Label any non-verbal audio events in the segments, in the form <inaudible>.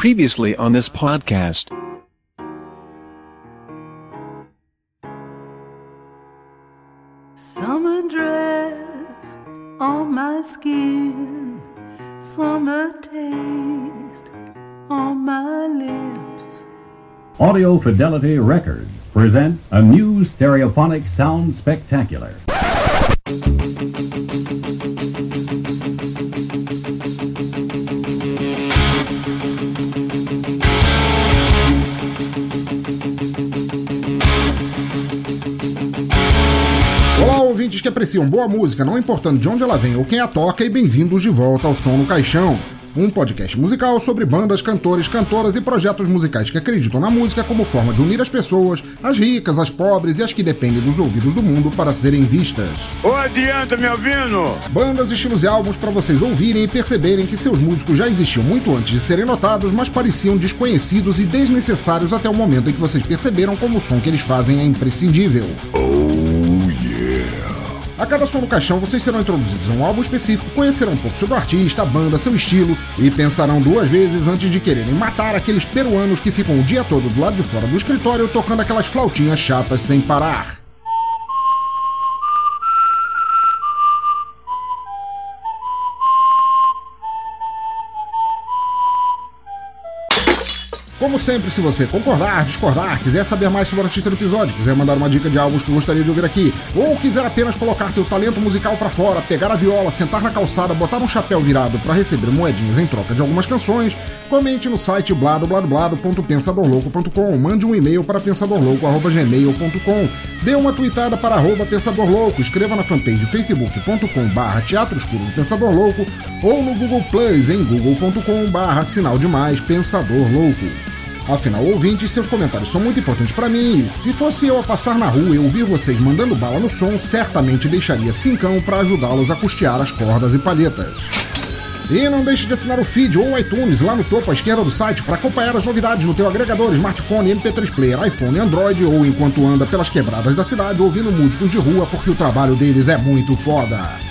Previously on this podcast. Summer dress on my skin, summer taste on my lips. Audio Fidelity Records presents a new stereophonic sound spectacular. Apreciam boa música, não importando de onde ela vem ou quem a toca, e bem-vindos de volta ao Som no Caixão. Um podcast musical sobre bandas, cantores, cantoras e projetos musicais que acreditam na música como forma de unir as pessoas, as ricas, as pobres e as que dependem dos ouvidos do mundo para serem vistas. Ô, adianta, me ouvindo? Bandas, estilos e álbuns para vocês ouvirem e perceberem que seus músicos já existiam muito antes de serem notados, mas pareciam desconhecidos e desnecessários até o momento em que vocês perceberam como o som que eles fazem é imprescindível. A cada som no caixão, vocês serão introduzidos a um álbum específico, conhecerão um pouco sobre o artista, a banda, seu estilo e pensarão duas vezes antes de quererem matar aqueles peruanos que ficam o dia todo do lado de fora do escritório tocando aquelas flautinhas chatas sem parar. Como sempre, se você concordar, discordar, quiser saber mais sobre o artista do episódio, quiser mandar uma dica de álbuns que gostaria de ouvir aqui, ou quiser apenas colocar teu talento musical pra fora, pegar a viola, sentar na calçada, botar um chapéu virado para receber moedinhas em troca de algumas canções, comente no site bladobladoblado.pensadorlouco.com, mande um e-mail para pensadorlouco@gmail.com, dê uma tweetada para arroba Pensador Louco, escreva na fanpage facebook.com barra Teatro Escuro do Pensador Louco ou no Google Plus em google.com barra Sinal Demais Pensador Louco. Afinal, ouvintes, seus comentários são muito importantes para mim e se fosse eu a passar na rua e ouvir vocês mandando bala no som, certamente deixaria cincão para ajudá-los a custear as cordas e palhetas. E não deixe de assinar o feed ou o iTunes lá no topo à esquerda do site para acompanhar as novidades no teu agregador, smartphone, MP3 player, iPhone, Android ou enquanto anda pelas quebradas da cidade ouvindo músicos de rua porque o trabalho deles é muito foda.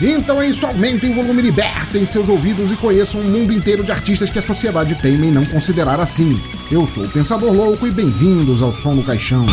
Então é isso, aumentem o volume, libertem seus ouvidos e conheçam um mundo inteiro de artistas que a sociedade teme em não considerar assim. Eu sou o Pensador Louco e bem-vindos ao Som no Caixão.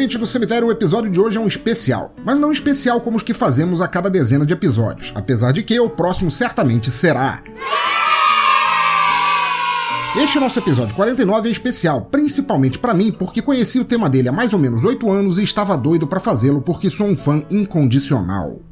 Ouvinte do cemitério, o episódio de hoje é um especial, mas não especial como os que fazemos a cada dezena de episódios, apesar de que o próximo certamente será. Este nosso episódio 49 é especial, principalmente para mim, porque conheci o tema dele há mais ou menos 8 anos e estava doido para fazê-lo porque sou um fã incondicional.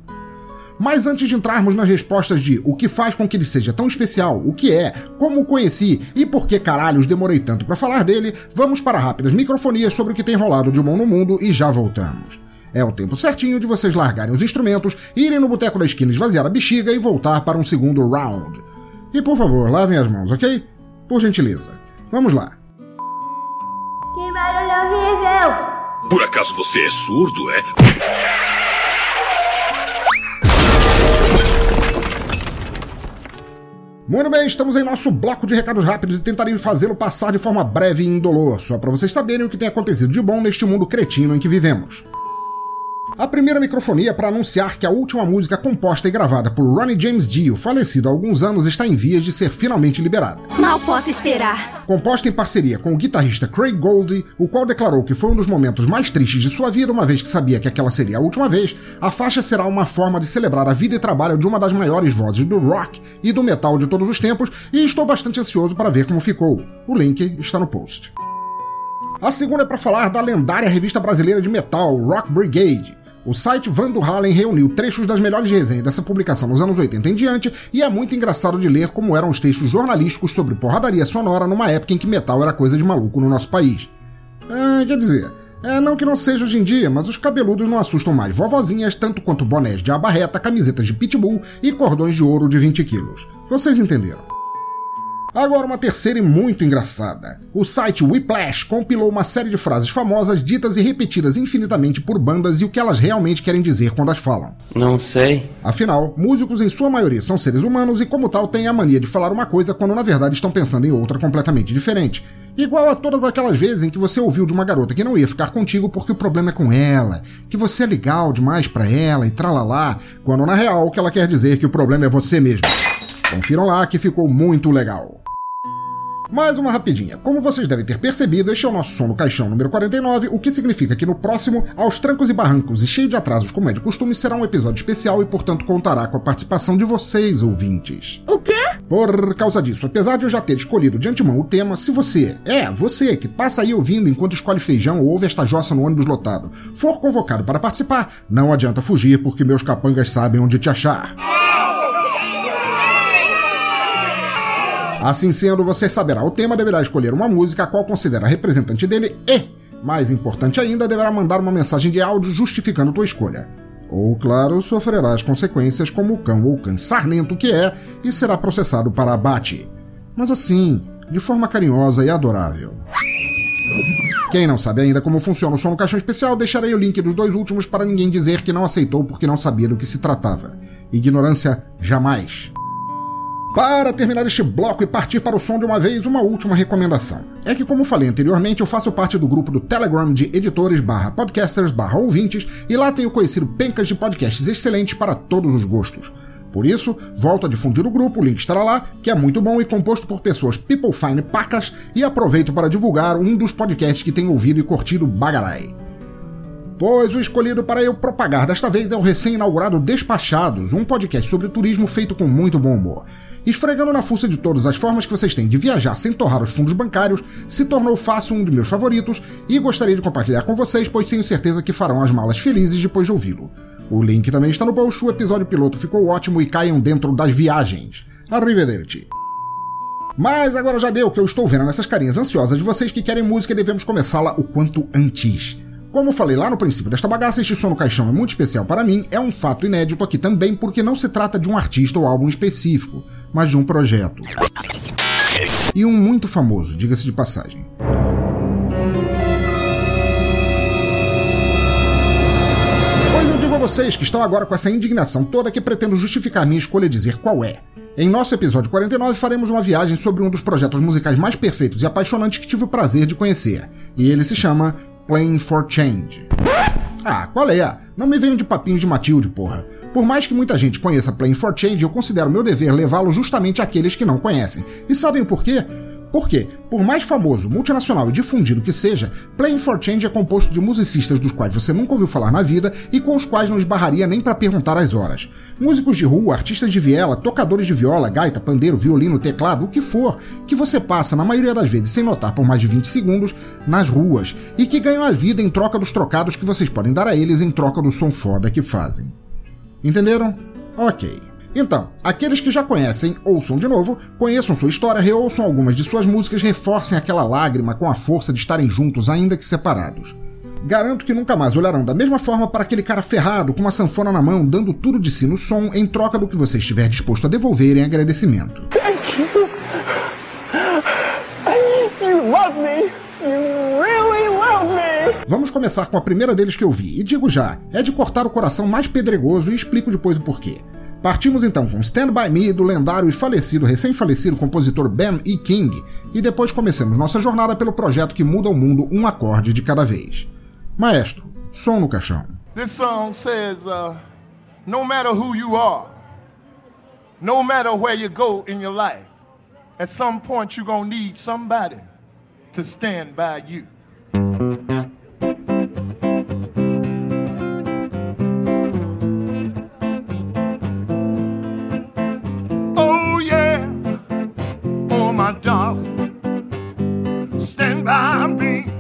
Mas antes de entrarmos nas respostas de o que faz com que ele seja tão especial, o que é, como o conheci e por que caralhos demorei tanto para falar dele, vamos para rápidas microfonias sobre o que tem rolado de bom no mundo e já voltamos. É o tempo certinho de vocês largarem os instrumentos, irem no boteco da esquina esvaziar a bexiga e voltar para um segundo round. E por favor, lavem as mãos, ok? Por gentileza. Vamos lá. Que barulho horrível! Por acaso você é surdo, é? Muito bem, estamos em nosso bloco de recados rápidos e tentarei fazê-lo passar de forma breve e indolor, só para vocês saberem o que tem acontecido de bom neste mundo cretino em que vivemos. A primeira microfonia para anunciar que a última música composta e gravada por Ronnie James Dio, falecido há alguns anos, está em vias de ser finalmente liberada. Mal posso esperar. Composta em parceria com o guitarrista Craig Goldie, o qual declarou que foi um dos momentos mais tristes de sua vida, uma vez que sabia que aquela seria a última vez, a faixa será uma forma de celebrar a vida e trabalho de uma das maiores vozes do rock e do metal de todos os tempos, e estou bastante ansioso para ver como ficou. O link está no post. A segunda é para falar da lendária revista brasileira de metal, Rock Brigade. O site Van do Halen reuniu trechos das melhores resenhas dessa publicação nos anos 80 em diante, e é muito engraçado de ler como eram os textos jornalísticos sobre porradaria sonora numa época em que metal era coisa de maluco no nosso país. Ah, quer dizer, é não que não seja hoje em dia, mas os cabeludos não assustam mais vovozinhas tanto quanto bonés de abarreta, camisetas de pitbull e cordões de ouro de 20 quilos. Vocês entenderam. Agora uma terceira e muito engraçada. O site Whiplash compilou uma série de frases famosas ditas e repetidas infinitamente por bandas e o que elas realmente querem dizer quando as falam. Não sei. Afinal, músicos em sua maioria são seres humanos e como tal têm a mania de falar uma coisa quando na verdade estão pensando em outra completamente diferente. Igual a todas aquelas vezes em que você ouviu de uma garota que não ia ficar contigo porque o problema é com ela, que você é legal demais para ela e tralalá, quando na real o que ela quer dizer é que o problema é você mesmo. Confiram lá que ficou muito legal. Mais uma rapidinha. Como vocês devem ter percebido, este é o nosso som no caixão número 49, o que significa que no próximo, aos trancos e barrancos e cheio de atrasos como é de costume, será um episódio especial e, portanto, contará com a participação de vocês, ouvintes. O quê? Por causa disso, apesar de eu já ter escolhido de antemão o tema, se você, é, você que passa aí ouvindo enquanto escolhe feijão ou ouve esta jossa no ônibus lotado, for convocado para participar, não adianta fugir porque meus capangas sabem onde te achar. Assim sendo, você saberá o tema, deverá escolher uma música a qual considera representante dele e, mais importante ainda, deverá mandar uma mensagem de áudio justificando tua escolha. Ou, claro, sofrerá as consequências como o cão ou cã sarnento que é e será processado para abate. Mas assim, de forma carinhosa e adorável. Quem não sabe ainda como funciona o som no caixão especial, deixarei o link dos dois últimos para ninguém dizer que não aceitou porque não sabia do que se tratava. Ignorância jamais. Para terminar este bloco e partir para o som de uma vez, uma última recomendação. É que, como falei anteriormente, eu faço parte do grupo do Telegram de editores barra podcasters barra ouvintes e lá tenho conhecido pencas de podcasts excelentes para todos os gostos. Por isso, volto a difundir o grupo, o link estará lá, que é muito bom e composto por pessoas people fine pacas, e aproveito para divulgar um dos podcasts que tenho ouvido e curtido bagarai. Pois o escolhido para eu propagar desta vez é o recém-inaugurado Despachados, um podcast sobre turismo feito com muito bom humor. Esfregando na fuça de todas as formas que vocês têm de viajar sem torrar os fundos bancários, se tornou fácil um dos meus favoritos e gostaria de compartilhar com vocês, pois tenho certeza que farão as malas felizes depois de ouvi-lo. O link também está no post, o episódio piloto ficou ótimo e caiam dentro das viagens. Arrivederci. Mas agora já deu que eu estou vendo nessas carinhas ansiosas de vocês que querem música e devemos começá-la o quanto antes. Como falei lá no princípio desta bagaça, este som no caixão é muito especial para mim, é um fato inédito aqui também porque não se trata de um artista ou álbum específico, mas de um projeto. E um muito famoso, diga-se de passagem. Pois eu digo a vocês que estão agora com essa indignação toda que pretendo justificar minha escolha e dizer qual é. Em nosso episódio 49 faremos uma viagem sobre um dos projetos musicais mais perfeitos e apaixonantes que tive o prazer de conhecer, e ele se chama Playing for Change. Ah, qual é? Não me venham de papinhos de Matilde, porra. Por mais que muita gente conheça Playing for Change, eu considero meu dever levá-lo justamente àqueles que não conhecem. E sabem por quê? Por mais famoso, multinacional e difundido que seja, Playing for Change é composto de musicistas dos quais você nunca ouviu falar na vida e com os quais não esbarraria nem para perguntar as horas. Músicos de rua, artistas de viela, tocadores de viola, gaita, pandeiro, violino, teclado, o que for, que você passa, na maioria das vezes sem notar por mais de 20 segundos, nas ruas, e que ganham a vida em troca dos trocados que vocês podem dar a eles em troca do som foda que fazem. Entenderam? Ok. Então, aqueles que já conhecem, ouçam de novo, conheçam sua história, reouçam algumas de suas músicas, reforcem aquela lágrima com a força de estarem juntos, ainda que separados. Garanto que nunca mais olharão da mesma forma para aquele cara ferrado com uma sanfona na mão, dando tudo de si no som em troca do que você estiver disposto a devolver em agradecimento. Thank you. You love me. You really love me. Vamos começar com a primeira deles que eu vi, e digo já, é de cortar o coração mais pedregoso e explico depois o porquê. Partimos então com Stand By Me do lendário e falecido, recém-falecido compositor Ben E. King, e depois começamos nossa jornada pelo projeto que muda o mundo um acorde de cada vez. Maestro, som no caixão. This song says, uh, no matter who you are, no matter where you go in your life, at some point you're to need somebody to stand by you. My darling. Stand by me.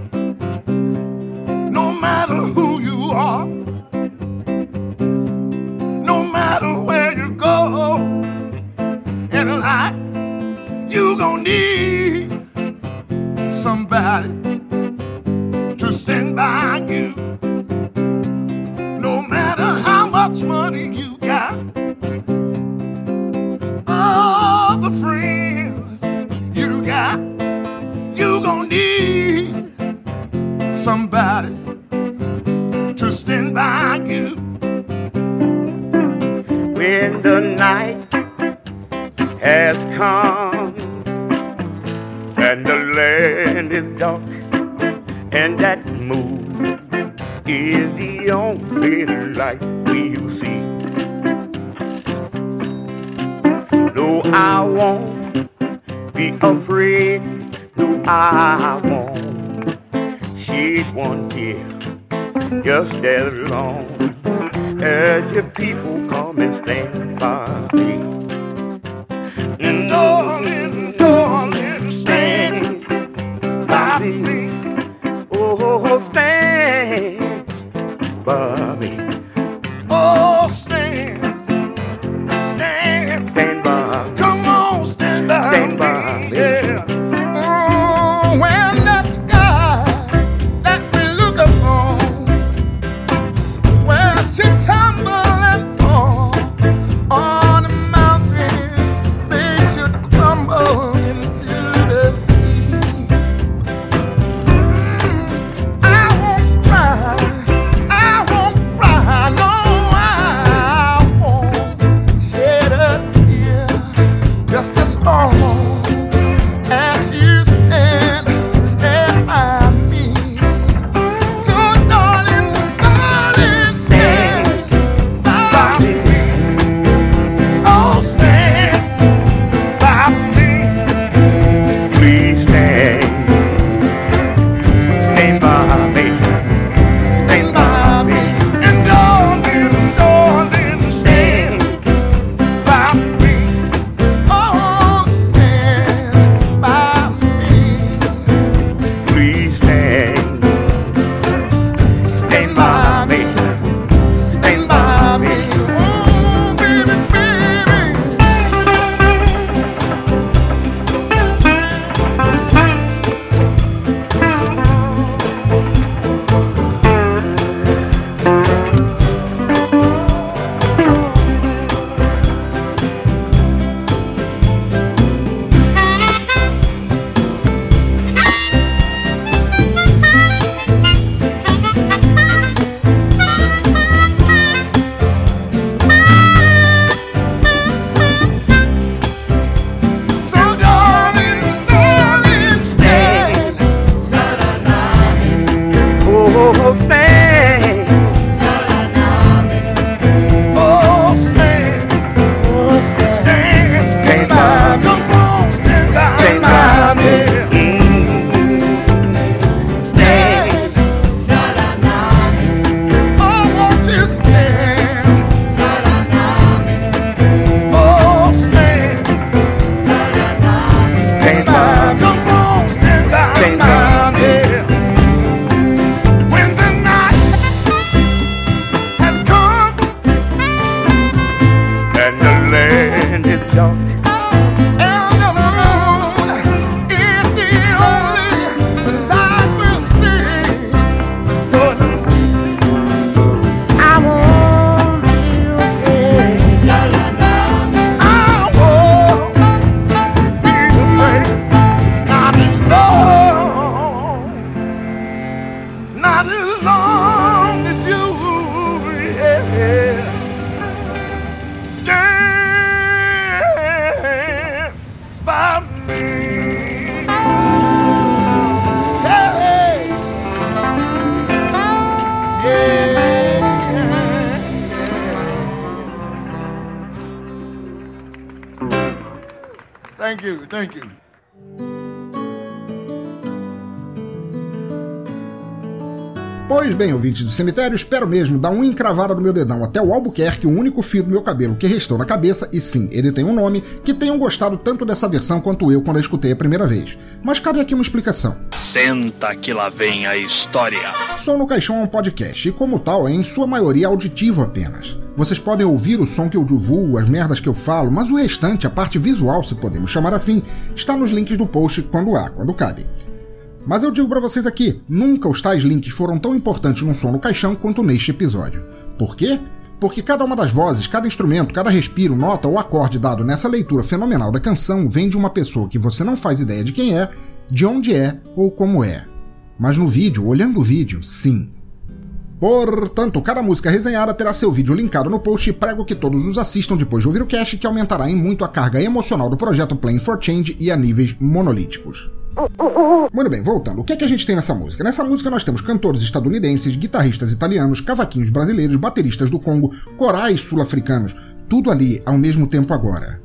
Pois bem, ouvintes do cemitério, espero mesmo dar uma encravada no meu dedão até o Albuquerque, o único fio do meu cabelo que restou na cabeça, e sim, ele tem um nome, que tenham gostado tanto dessa versão quanto eu quando a escutei a primeira vez. Mas cabe aqui uma explicação. Senta que lá vem a história. Som no Caixão é um podcast, e como tal, é em sua maioria auditivo apenas. Vocês podem ouvir o som que eu divulgo, as merdas que eu falo, mas o restante, a parte visual, se podemos chamar assim, está nos links do post quando há, quando cabe. Mas eu digo pra vocês aqui, nunca os tais links foram tão importantes num som no caixão quanto neste episódio. Por quê? Porque cada uma das vozes, cada instrumento, cada respiro, nota ou acorde dado nessa leitura fenomenal da canção vem de uma pessoa que você não faz ideia de quem é, de onde é ou como é. Mas no vídeo, olhando o vídeo, sim. Portanto, cada música resenhada terá seu vídeo linkado no post e prego que todos os assistam depois de ouvir o cast, que aumentará em muito a carga emocional do projeto Playing for Change e a níveis monolíticos. Muito bem, voltando. O que é que a gente tem nessa música? Nessa música nós temos cantores estadunidenses, guitarristas italianos, cavaquinhos brasileiros, bateristas do Congo, corais sul-africanos, tudo ali ao mesmo tempo agora.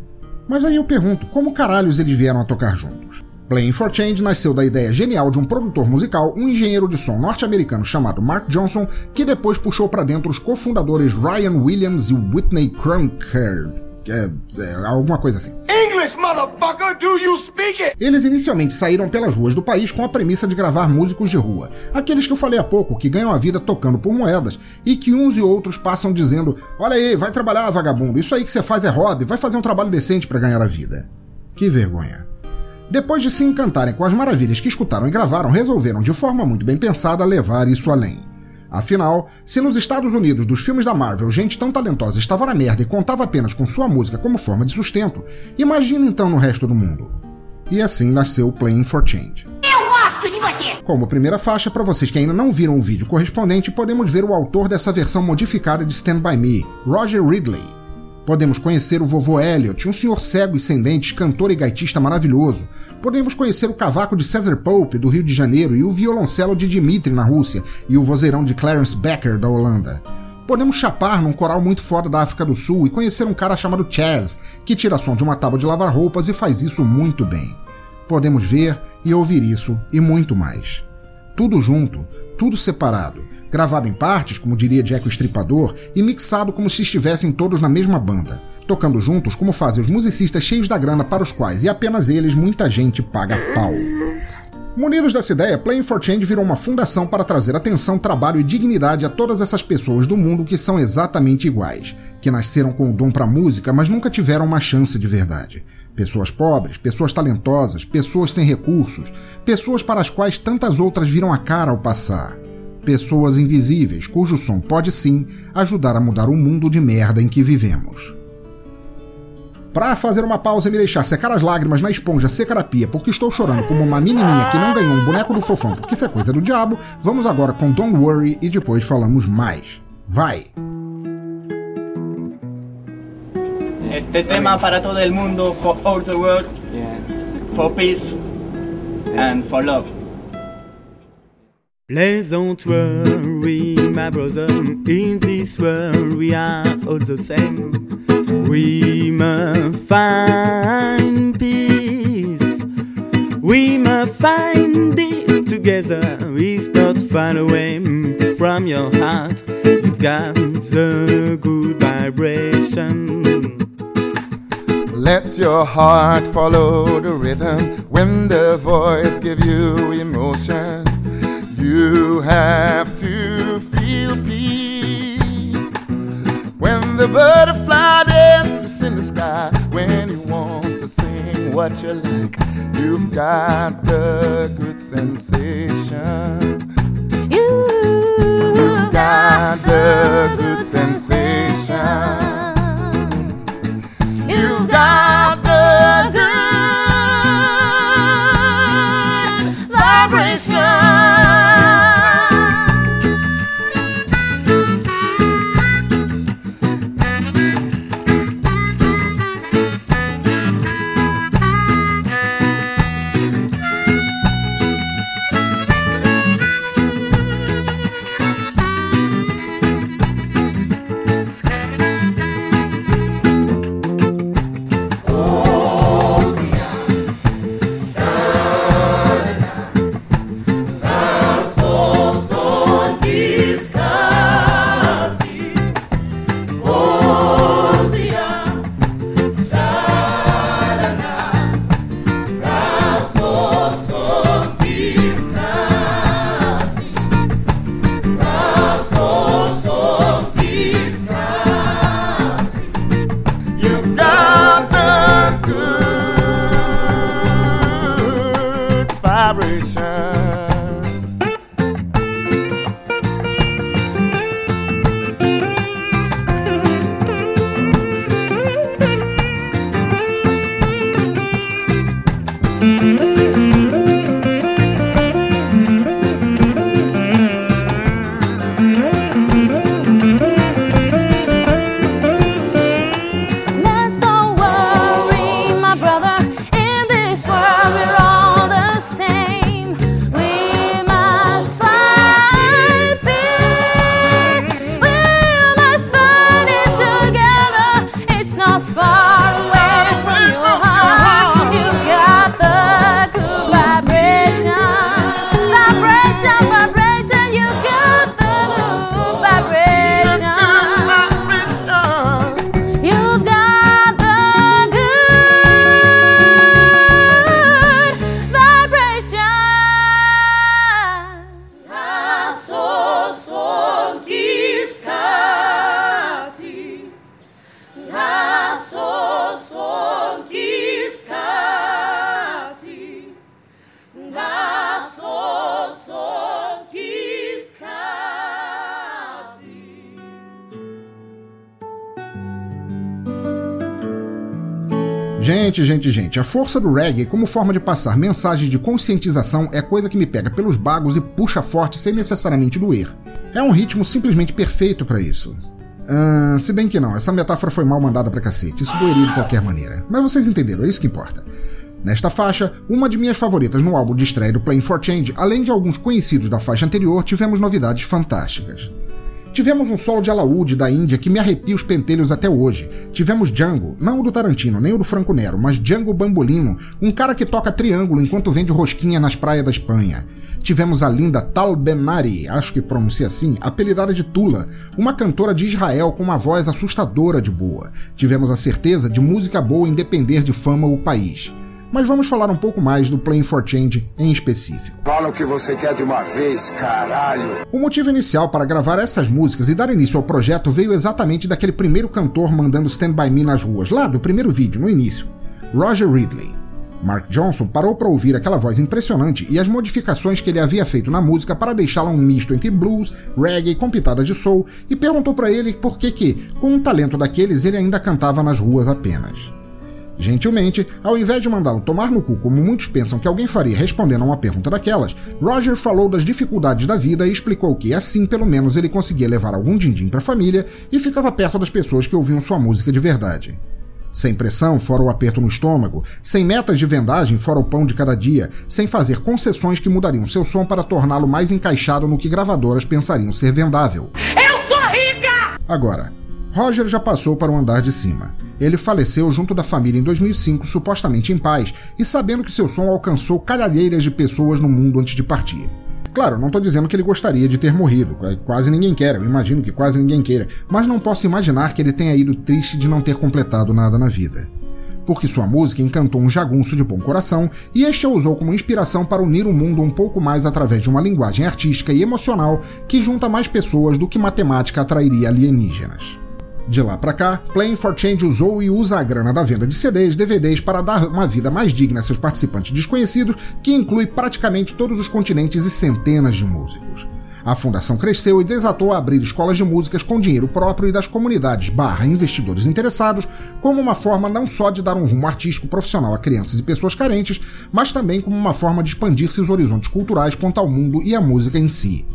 Mas aí eu pergunto, como caralhos eles vieram a tocar juntos? Playing for Change nasceu da ideia genial de um produtor musical, um engenheiro de som norte-americano chamado Mark Johnson, que depois puxou para dentro os cofundadores Ryan Williams e Whitney Kronker. É, é, alguma coisa assim. English, motherfucker, do you speak it? Eles inicialmente saíram pelas ruas do país com a premissa de gravar músicos de rua, aqueles que eu falei há pouco, que ganham a vida tocando por moedas e que uns e outros passam dizendo: Olha aí, vai trabalhar, vagabundo, isso aí que você faz é hobby, vai fazer um trabalho decente para ganhar a vida. Que vergonha. Depois de se encantarem com as maravilhas que escutaram e gravaram, resolveram, de forma muito bem pensada, levar isso além. Afinal, se nos Estados Unidos dos filmes da Marvel gente tão talentosa estava na merda e contava apenas com sua música como forma de sustento, imagina então no resto do mundo. E assim nasceu Playing for Change. Eu gosto de você! Como primeira faixa, para vocês que ainda não viram o vídeo correspondente, podemos ver o autor dessa versão modificada de Stand By Me, Roger Ridley. Podemos conhecer o vovô Elliot, um senhor cego e sem dentes, cantor e gaitista maravilhoso. Podemos conhecer o cavaco de Cesar Pope, do Rio de Janeiro, e o violoncelo de Dimitri, na Rússia, e o vozeirão de Clarence Becker, da Holanda. Podemos chapar num coral muito foda da África do Sul e conhecer um cara chamado Chaz, que tira som de uma tábua de lavar roupas e faz isso muito bem. Podemos ver e ouvir isso e muito mais. Tudo junto, tudo separado, gravado em partes, como diria Jack o Estripador, e mixado como se estivessem todos na mesma banda, tocando juntos como fazem os musicistas cheios da grana para os quais, e apenas eles, muita gente paga pau. Munidos dessa ideia, Playing for Change virou uma fundação para trazer atenção, trabalho e dignidade a todas essas pessoas do mundo que são exatamente iguais, que nasceram com o dom para música, mas nunca tiveram uma chance de verdade. Pessoas pobres, pessoas talentosas, pessoas sem recursos, pessoas para as quais tantas outras viram a cara ao passar. Pessoas invisíveis, cujo som pode sim ajudar a mudar o mundo de merda em que vivemos. Pra fazer uma pausa e me deixar secar as lágrimas na esponja secarapia porque estou chorando como uma menininha que não ganhou um boneco do fofão porque isso é coisa do diabo, vamos agora com Don't Worry e depois falamos mais. Vai! Este tema para todo el mundo, for all the world, for peace and for love. Please don't worry, my brother. In this world, we are all the same. We must find peace. We must find it together. It's not far away from your heart. You've got the good vibration. Let your heart follow the rhythm when the voice give you emotion. You have to feel peace when the butterfly dances in the sky. When you want to sing what you like, you've got the good sensation. You've got the good sensation. You've got Gente, a força do reggae como forma de passar mensagens de conscientização é coisa que me pega pelos bagos e puxa forte sem necessariamente doer. É um ritmo simplesmente perfeito para isso. Ah, se bem que não, essa metáfora foi mal mandada pra cacete, isso doeria de qualquer maneira. Mas vocês entenderam, é isso que importa. Nesta faixa, uma de minhas favoritas no álbum de estreia do Playing for Change, além de alguns conhecidos da faixa anterior, tivemos novidades fantásticas. Tivemos um solo de alaúde da Índia que me arrepia os pentelhos até hoje. Tivemos Django, não o do Tarantino, nem o do Franco Nero, mas Django Bambolino, um cara que toca triângulo enquanto vende rosquinha nas praias da Espanha. Tivemos a linda Tal Benari, acho que pronuncia assim, apelidada de Tula, uma cantora de Israel com uma voz assustadora de boa. Tivemos a certeza de música boa em depender de fama o país mas vamos falar um pouco mais do Playing for Change em específico. Fala o que você quer de uma vez, caralho. O motivo inicial para gravar essas músicas e dar início ao projeto veio exatamente daquele primeiro cantor mandando Stand By Me nas ruas, lá do primeiro vídeo, no início, Roger Ridley. Mark Johnson parou para ouvir aquela voz impressionante e as modificações que ele havia feito na música para deixá-la um misto entre blues, reggae com pitadas de soul e perguntou para ele por que que, com um talento daqueles, ele ainda cantava nas ruas apenas. Gentilmente, ao invés de mandá-lo tomar no cu como muitos pensam que alguém faria respondendo a uma pergunta daquelas, Roger falou das dificuldades da vida e explicou que assim pelo menos ele conseguia levar algum din-din para a família e ficava perto das pessoas que ouviam sua música de verdade. Sem pressão, fora o aperto no estômago, sem metas de vendagem, fora o pão de cada dia, sem fazer concessões que mudariam seu som para torná-lo mais encaixado no que gravadoras pensariam ser vendável. Eu sou rica! Agora, Roger já passou para o andar de cima. Ele faleceu junto da família em 2005, supostamente em paz, e sabendo que seu som alcançou calheiras de pessoas no mundo antes de partir. Claro, não estou dizendo que ele gostaria de ter morrido, quase ninguém quer, eu imagino que quase ninguém queira, mas não posso imaginar que ele tenha ido triste de não ter completado nada na vida. Porque sua música encantou um jagunço de bom coração e este a usou como inspiração para unir o mundo um pouco mais através de uma linguagem artística e emocional que junta mais pessoas do que matemática atrairia alienígenas. De lá para cá, Playing for Change usou e usa a grana da venda de CDs, DVDs para dar uma vida mais digna a seus participantes desconhecidos, que inclui praticamente todos os continentes e centenas de músicos. A fundação cresceu e desatou a abrir escolas de músicas com dinheiro próprio e das comunidades barra investidores interessados, como uma forma não só de dar um rumo artístico profissional a crianças e pessoas carentes, mas também como uma forma de expandir seus horizontes culturais quanto ao mundo e à música em si.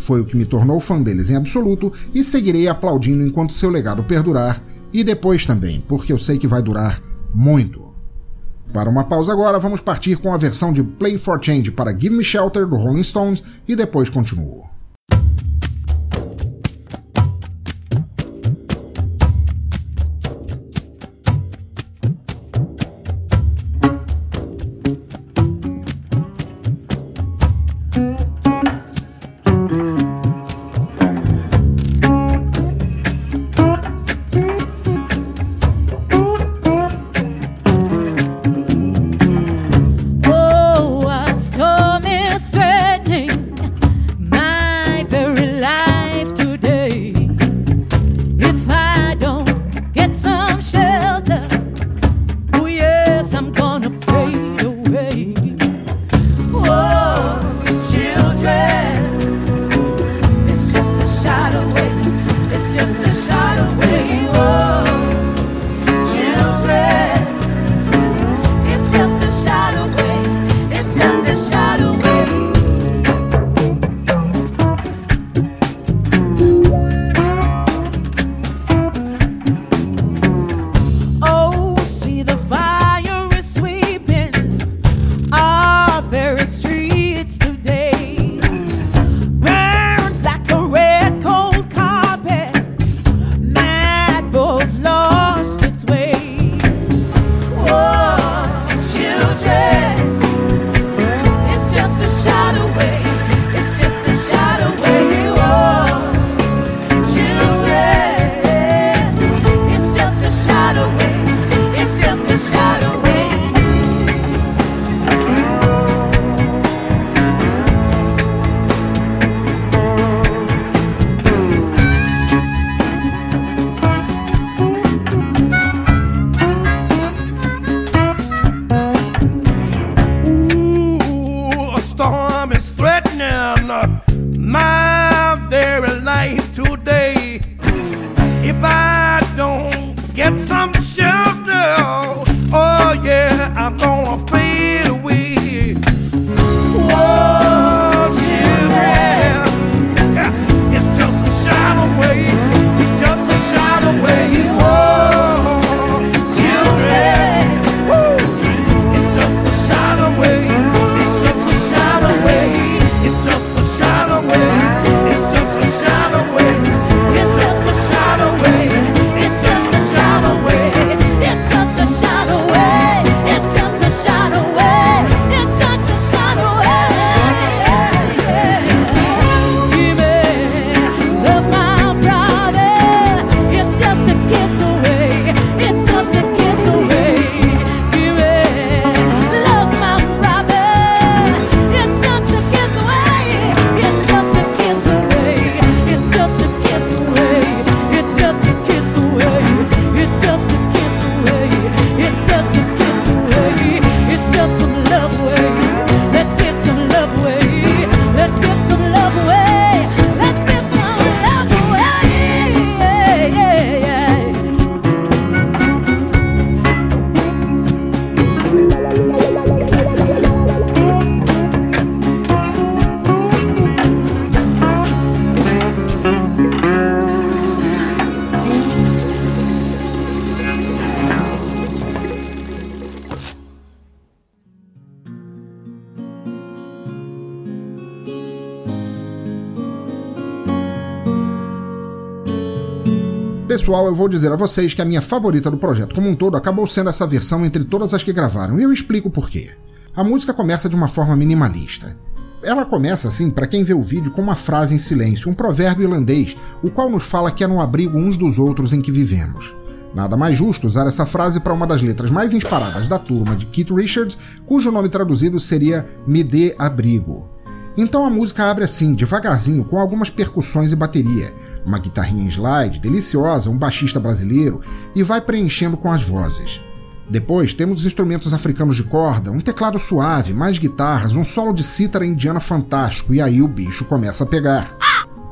Foi o que me tornou fã deles em absoluto e seguirei aplaudindo enquanto seu legado perdurar, e depois também, porque eu sei que vai durar muito. Para uma pausa agora, vamos partir com a versão de Play for Change para Give Me Shelter do Rolling Stones e depois continuo. Eu vou dizer a vocês que a minha favorita do projeto como um todo acabou sendo essa versão entre todas as que gravaram, e eu explico por quê. A música começa de uma forma minimalista. Ela começa assim, para quem vê o vídeo, com uma frase em silêncio, um provérbio irlandês, o qual nos fala que é no abrigo uns dos outros em que vivemos. Nada mais justo usar essa frase para uma das letras mais inspiradas da turma de Keith Richards, cujo nome traduzido seria Me Dê Abrigo. Então a música abre assim, devagarzinho, com algumas percussões e bateria, uma guitarrinha em slide, deliciosa, um baixista brasileiro, e vai preenchendo com as vozes. Depois temos os instrumentos africanos de corda, um teclado suave, mais guitarras, um solo de cítara indiana fantástico, e aí o bicho começa a pegar.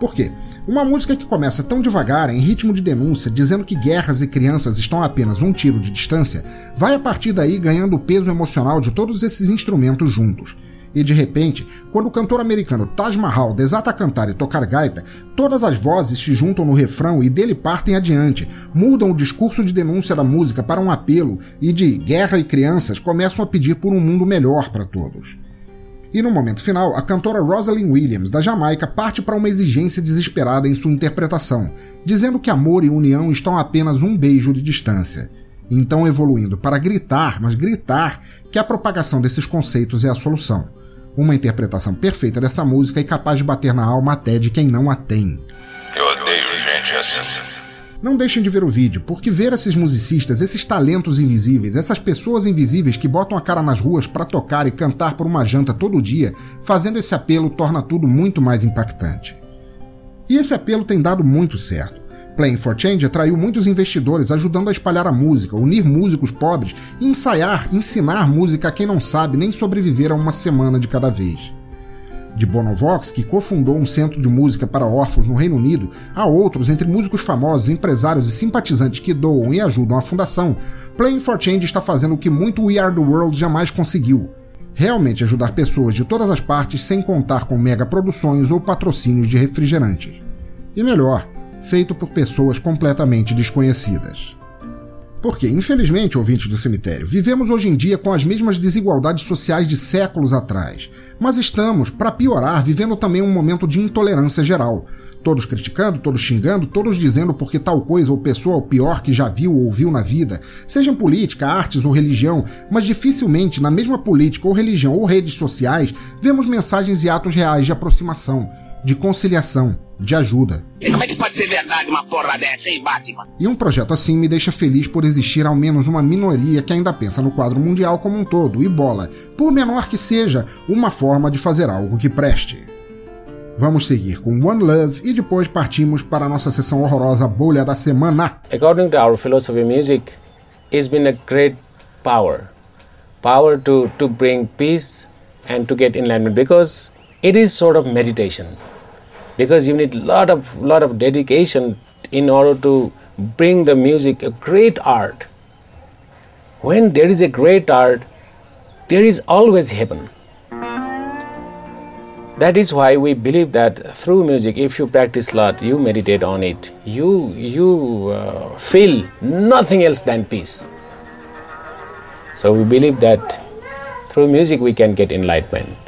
Por quê? Uma música que começa tão devagar, em ritmo de denúncia, dizendo que guerras e crianças estão a apenas um tiro de distância, vai a partir daí ganhando o peso emocional de todos esses instrumentos juntos. E de repente, quando o cantor americano Taj Mahal desata a cantar e tocar gaita, todas as vozes se juntam no refrão e dele partem adiante, mudam o discurso de denúncia da música para um apelo e de guerra e crianças começam a pedir por um mundo melhor para todos. E no momento final, a cantora Rosalind Williams, da Jamaica, parte para uma exigência desesperada em sua interpretação, dizendo que amor e união estão apenas um beijo de distância. Então evoluindo para gritar, mas gritar, que a propagação desses conceitos é a solução. Uma interpretação perfeita dessa música e capaz de bater na alma até de quem não a tem. Eu odeio gente assim. Não deixem de ver o vídeo, porque ver esses musicistas, esses talentos invisíveis, essas pessoas invisíveis que botam a cara nas ruas para tocar e cantar por uma janta todo dia, fazendo esse apelo torna tudo muito mais impactante. E esse apelo tem dado muito certo. Playing for Change atraiu muitos investidores, ajudando a espalhar a música, unir músicos pobres e ensaiar, ensinar música a quem não sabe nem sobreviver a uma semana de cada vez de Bonovox, que cofundou um centro de música para órfãos no Reino Unido, a outros entre músicos famosos, empresários e simpatizantes que doam e ajudam a fundação, Playing for Change está fazendo o que muito We Are the World jamais conseguiu. Realmente ajudar pessoas de todas as partes sem contar com mega produções ou patrocínios de refrigerantes. E melhor, feito por pessoas completamente desconhecidas. Porque, infelizmente, ouvintes do cemitério, vivemos hoje em dia com as mesmas desigualdades sociais de séculos atrás. Mas estamos, para piorar, vivendo também um momento de intolerância geral. Todos criticando, todos xingando, todos dizendo porque tal coisa ou pessoa é o pior que já viu ou ouviu na vida, seja em política, artes ou religião, mas dificilmente na mesma política ou religião ou redes sociais vemos mensagens e atos reais de aproximação, de conciliação, de ajuda. E como é que pode ser verdade uma porra dessa, hein, Batman? E um projeto assim me deixa feliz por existir ao menos uma minoria que ainda pensa no quadro mundial como um todo e bola, por menor que seja, uma forma de fazer algo que preste. Vamos seguir com One Love e depois partimos para a nossa sessão horrorosa Bolha da Semana. According to our philosophy, music has been a great power. Power to, to bring peace and to get enlightenment because it is sort of meditation. because you need a lot of lot of dedication in order to bring the music a great art. When there is a great art there is always heaven. That is why we believe that through music if you practice lot you meditate on it you you uh, feel nothing else than peace. So we believe that through music we can get enlightenment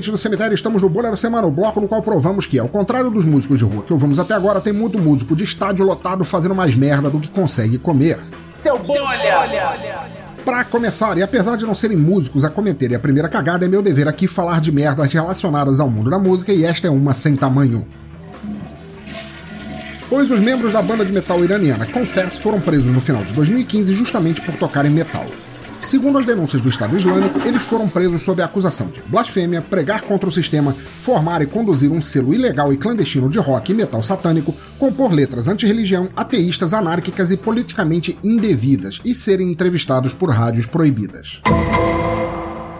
Ok, ok, ouvinte do cemitério, estamos no Bolha da Semana, o bloco no qual provamos que, ao contrário dos músicos de rua que ouvimos até agora, tem muito músico de estádio lotado fazendo mais merda do que consegue comer. Seu bolha! Pra começar, e apesar de não serem músicos a cometerem a primeira cagada, é meu dever aqui falar de merdas relacionadas ao mundo da música e esta é uma sem tamanho. Pois os membros da banda de metal iraniana Confess foram presos no final de 2015 justamente por tocarem metal. Segundo as denúncias do Estado Islâmico, eles foram presos sob a acusação de blasfêmia, pregar contra o sistema, formar e conduzir um selo ilegal e clandestino de rock e metal satânico, compor letras antirreligião, ateístas, anárquicas e politicamente indevidas e serem entrevistados por rádios proibidas.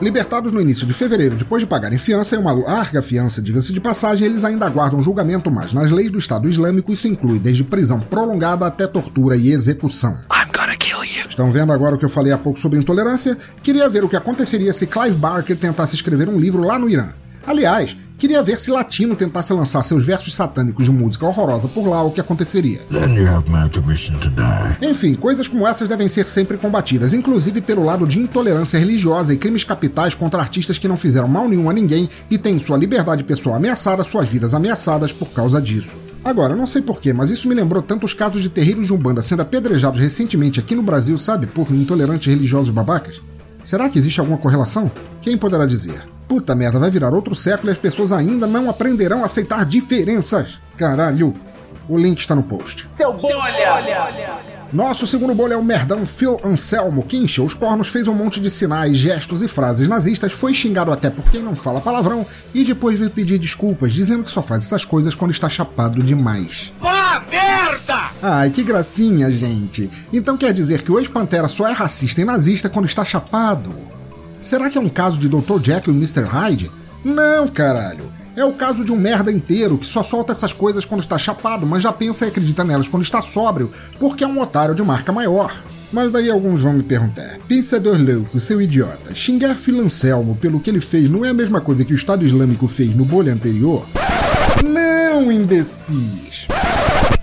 Libertados no início de fevereiro, depois de pagarem fiança e uma larga fiança, diga-se de passagem, eles ainda aguardam julgamento, mas nas leis do Estado Islâmico isso inclui desde prisão prolongada até tortura e execução. Estão vendo agora o que eu falei há pouco sobre intolerância? Queria ver o que aconteceria se Clive Barker tentasse escrever um livro lá no Irã. Aliás, queria ver se Latino tentasse lançar seus versos satânicos de música horrorosa por lá, o que aconteceria. Enfim, coisas como essas devem ser sempre combatidas, inclusive pelo lado de intolerância religiosa e crimes capitais contra artistas que não fizeram mal nenhum a ninguém e têm sua liberdade pessoal ameaçada, suas vidas ameaçadas por causa disso. Agora, não sei porquê, mas isso me lembrou tanto os casos de terreiros de Umbanda sendo apedrejados recentemente aqui no Brasil, sabe, por intolerantes religiosos babacas. Será que existe alguma correlação? Quem poderá dizer? Puta merda, vai virar outro século e as pessoas ainda não aprenderão a aceitar diferenças. Caralho. O link está no post. Seu bolha! Nosso segundo bolha é o merdão Phil Anselmo, que encheu os cornos, fez um monte de sinais, gestos e frases nazistas, foi xingado até por quem não fala palavrão e depois veio pedir desculpas, dizendo que só faz essas coisas quando está chapado demais. Vá merda! Ai, que gracinha, gente. Então quer dizer que o ex-Pantera só é racista e nazista quando está chapado? Será que é um caso de Dr. Jekyll e Mr. Hyde? Não, caralho. É o caso de um merda inteiro que só solta essas coisas quando está chapado, mas já pensa e acredita nelas quando está sóbrio, porque é um otário de marca maior. Mas daí alguns vão me perguntar: pensador louco, seu idiota, xingar Filancelmo pelo que ele fez não é a mesma coisa que o Estado Islâmico fez no bolha anterior? Não, imbecis!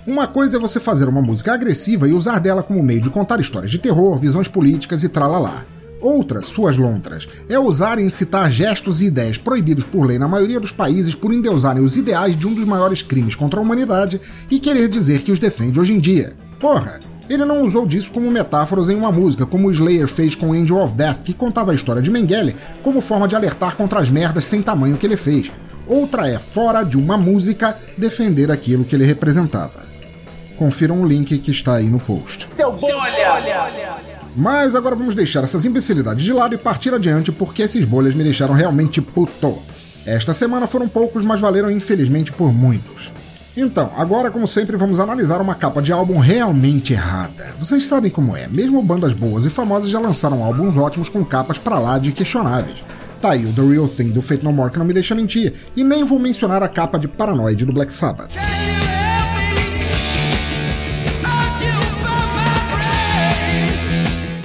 Uma coisa é você fazer uma música agressiva e usar dela como meio de contar histórias de terror, visões políticas e tralalá. Outra, suas lontras, é usar e incitar gestos e ideias proibidos por lei na maioria dos países por endeusarem os ideais de um dos maiores crimes contra a humanidade e querer dizer que os defende hoje em dia. Porra, ele não usou disso como metáforas em uma música, como o Slayer fez com Angel of Death, que contava a história de Mengele como forma de alertar contra as merdas sem tamanho que ele fez. Outra é, fora de uma música, defender aquilo que ele representava. Confiram o link que está aí no post. Seu bolha! Mas agora vamos deixar essas imbecilidades de lado e partir adiante porque esses bolhas me deixaram realmente puto. Esta semana foram poucos, mas valeram infelizmente por muitos. Então, agora como sempre vamos analisar uma capa de álbum realmente errada. Vocês sabem como é, mesmo bandas boas e famosas já lançaram álbuns ótimos com capas pra lá de questionáveis. Tá aí o The Real Thing do Fate No More que não me deixa mentir, e nem vou mencionar a capa de Paranoid do Black Sabbath.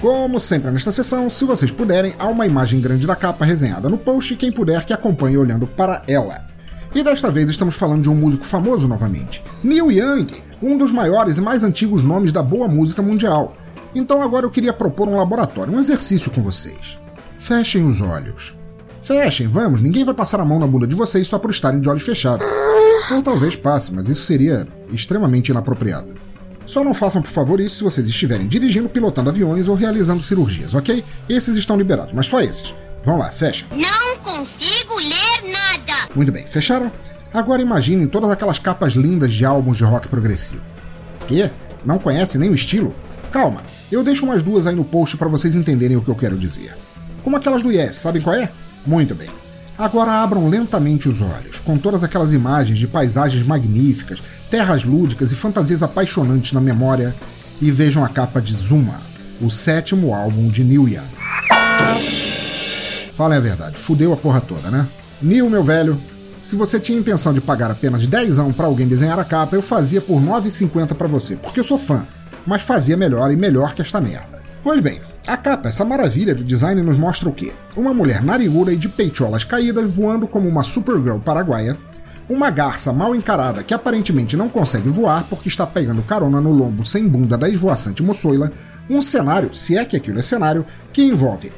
Como sempre nesta sessão, se vocês puderem, há uma imagem grande da capa resenhada no post e quem puder que acompanhe olhando para ela. E desta vez estamos falando de um músico famoso novamente, Neil Young, um dos maiores e mais antigos nomes da boa música mundial. Então agora eu queria propor um laboratório, um exercício com vocês. Fechem os olhos. Fechem, vamos, ninguém vai passar a mão na bunda de vocês só por estarem de olhos fechados. Ou talvez passe, mas isso seria extremamente inapropriado. Só não façam, por favor, isso se vocês estiverem dirigindo, pilotando aviões ou realizando cirurgias, ok? Esses estão liberados, mas só esses. Vão lá, fecha. Não consigo ler nada. Muito bem, fecharam? Agora imaginem todas aquelas capas lindas de álbuns de rock progressivo. Quê? Não conhece nem o estilo? Calma, eu deixo umas duas aí no post para vocês entenderem o que eu quero dizer. Como aquelas do Yes, sabem qual é? Muito bem. Agora abram lentamente os olhos, com todas aquelas imagens de paisagens magníficas, terras lúdicas e fantasias apaixonantes na memória, e vejam a capa de Zuma, o sétimo álbum de Neil Young. Falem a verdade, fudeu a porra toda, né? Neil, meu velho, se você tinha intenção de pagar apenas 10 para alguém desenhar a capa, eu fazia por 9,50 para você, porque eu sou fã, mas fazia melhor e melhor que esta merda. Pois bem, a capa, essa maravilha do design, nos mostra o quê? Uma mulher narigura e de peitolas caídas voando como uma Supergirl paraguaia, uma garça mal encarada que aparentemente não consegue voar porque está pegando carona no lombo sem bunda da esvoaçante moçoila, um cenário, se é que aquilo é cenário, que envolve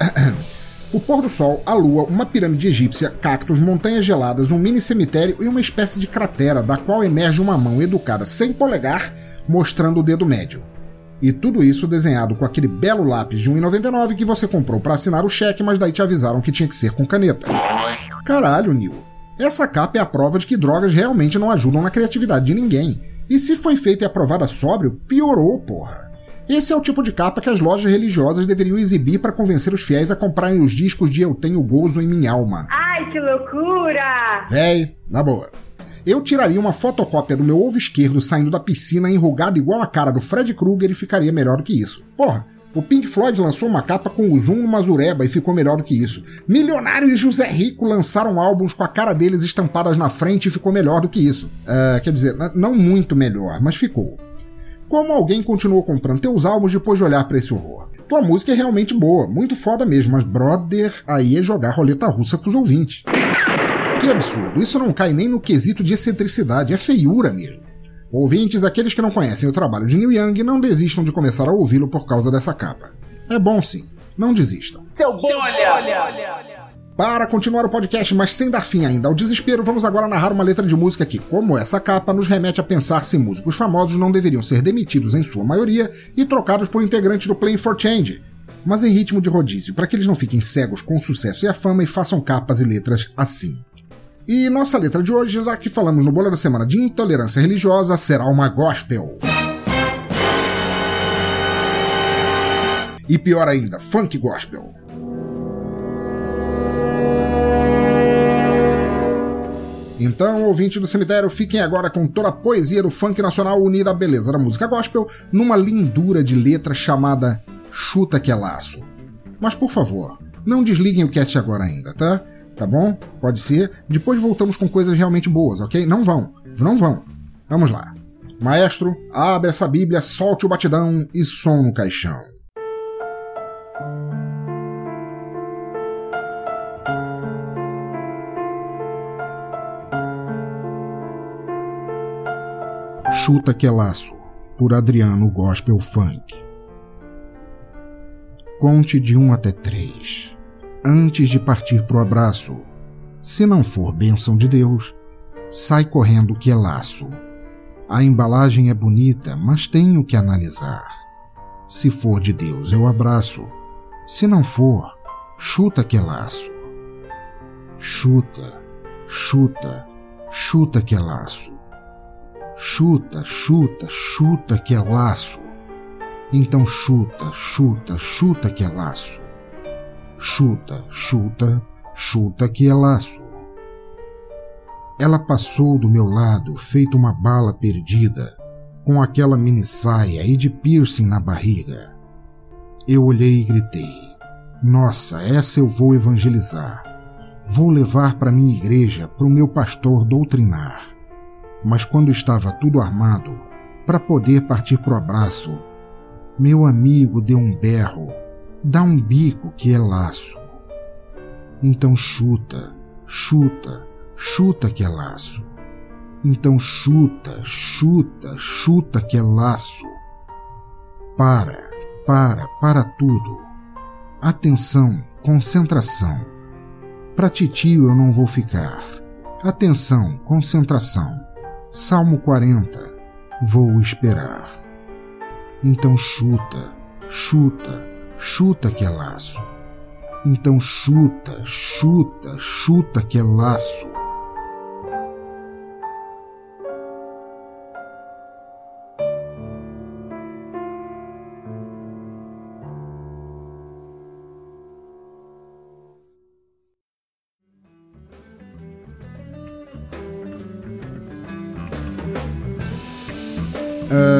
<clears throat> o pôr do sol, a lua, uma pirâmide egípcia, cactos, montanhas geladas, um mini cemitério e uma espécie de cratera da qual emerge uma mão educada sem polegar, mostrando o dedo médio. E tudo isso desenhado com aquele belo lápis de 1,99 que você comprou para assinar o cheque, mas daí te avisaram que tinha que ser com caneta. Caralho, Neil. Essa capa é a prova de que drogas realmente não ajudam na criatividade de ninguém. E se foi feita e aprovada sóbrio, piorou, porra. Esse é o tipo de capa que as lojas religiosas deveriam exibir para convencer os fiéis a comprarem os discos de Eu Tenho Gozo em Minha Alma. Ai, que loucura! Véi, na boa. Eu tiraria uma fotocópia do meu ovo esquerdo saindo da piscina enrugado igual a cara do Fred Krueger e ficaria melhor do que isso. Porra, o Pink Floyd lançou uma capa com o zoom numa zureba e ficou melhor do que isso. Milionário e José Rico lançaram álbuns com a cara deles estampadas na frente e ficou melhor do que isso. Uh, quer dizer, não muito melhor, mas ficou. Como alguém continuou comprando teus álbuns depois de olhar para esse horror? Tua música é realmente boa, muito foda mesmo, mas brother, aí é jogar roleta russa com os ouvintes. Que absurdo, isso não cai nem no quesito de excentricidade, é feiura mesmo. Ouvintes, aqueles que não conhecem o trabalho de Neil Young, não desistam de começar a ouvi-lo por causa dessa capa. É bom sim, não desistam. Seu bolha! Para continuar o podcast, mas sem dar fim ainda ao desespero, vamos agora narrar uma letra de música que, como essa capa, nos remete a pensar se músicos famosos não deveriam ser demitidos em sua maioria e trocados por integrantes do Playing for Change. mas em ritmo de rodízio, para que eles não fiquem cegos com o sucesso e a fama e façam capas e letras assim. E nossa letra de hoje, já que falamos no Bola da Semana de intolerância religiosa, será uma gospel. E pior ainda, funk gospel. Então, ouvinte do cemitério, fiquem agora com toda a poesia do funk nacional unida à beleza da música gospel numa lindura de letra chamada Chuta que é Laço. Mas por favor, não desliguem o cast agora ainda, tá? Tá bom? Pode ser. Depois voltamos com coisas realmente boas, ok? Não vão. Não vão. Vamos lá. Maestro, abre essa Bíblia, solte o batidão e som no caixão. Chuta que é laço, por Adriano Gospel Funk. Conte de um até três, antes de partir pro abraço. Se não for bênção de Deus, sai correndo que é laço. A embalagem é bonita, mas tenho que analisar. Se for de Deus, eu abraço. Se não for, chuta que é laço. Chuta, chuta, chuta que é laço. Chuta, chuta, chuta que é laço. Então chuta, chuta, chuta que é laço. Chuta, chuta, chuta que é laço. Ela passou do meu lado feito uma bala perdida, com aquela mini saia e de piercing na barriga. Eu olhei e gritei: Nossa, essa eu vou evangelizar. Vou levar para minha igreja, para o meu pastor doutrinar mas quando estava tudo armado, para poder partir pro abraço, meu amigo deu um berro, dá um bico que é laço. Então chuta, chuta, chuta que é laço. Então chuta, chuta, chuta que é laço. Para, para, para tudo. Atenção, concentração. Pra titio eu não vou ficar. Atenção, concentração. Salmo 40. Vou esperar. Então chuta, chuta, chuta que é laço. Então chuta, chuta, chuta que é laço.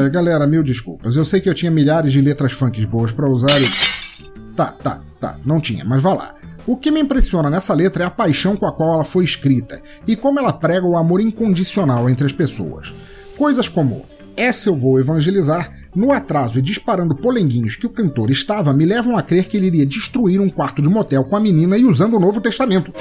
Galera, mil desculpas. Eu sei que eu tinha milhares de letras funk boas para usar e. Tá, tá, tá, não tinha, mas vá lá. O que me impressiona nessa letra é a paixão com a qual ela foi escrita e como ela prega o amor incondicional entre as pessoas. Coisas como Essa eu vou evangelizar, no atraso e disparando polenguinhos que o cantor estava, me levam a crer que ele iria destruir um quarto de motel com a menina e usando o Novo Testamento.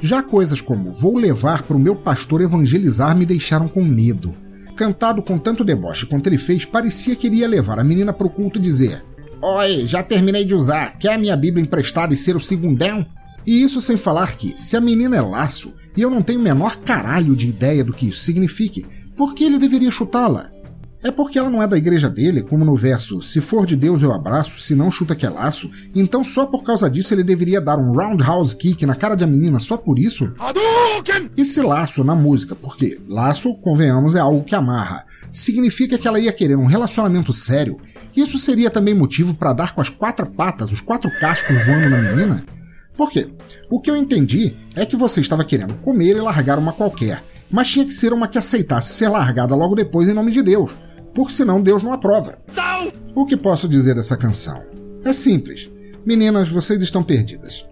Já coisas como Vou levar para o meu pastor evangelizar me deixaram com medo. Cantado com tanto deboche quanto ele fez, parecia que iria levar a menina pro culto e dizer: Oi, já terminei de usar, quer a minha Bíblia emprestada e ser o segundão? E isso sem falar que, se a menina é laço, e eu não tenho o menor caralho de ideia do que isso signifique, por que ele deveria chutá-la? É porque ela não é da igreja dele, como no verso Se for de Deus eu abraço, se não chuta que é laço, então só por causa disso ele deveria dar um roundhouse kick na cara da menina só por isso? E se laço na música, porque laço, convenhamos, é algo que amarra, significa que ela ia querer um relacionamento sério, isso seria também motivo para dar com as quatro patas, os quatro cascos voando na menina? Por quê? O que eu entendi é que você estava querendo comer e largar uma qualquer, mas tinha que ser uma que aceitasse ser largada logo depois em nome de Deus porque senão Deus não aprova. Não! O que posso dizer dessa canção? É simples. Meninas, vocês estão perdidas.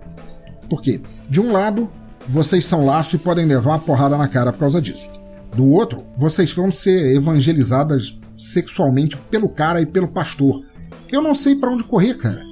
Porque, de um lado, vocês são laço e podem levar uma porrada na cara por causa disso. Do outro, vocês vão ser evangelizadas sexualmente pelo cara e pelo pastor. Eu não sei para onde correr, cara.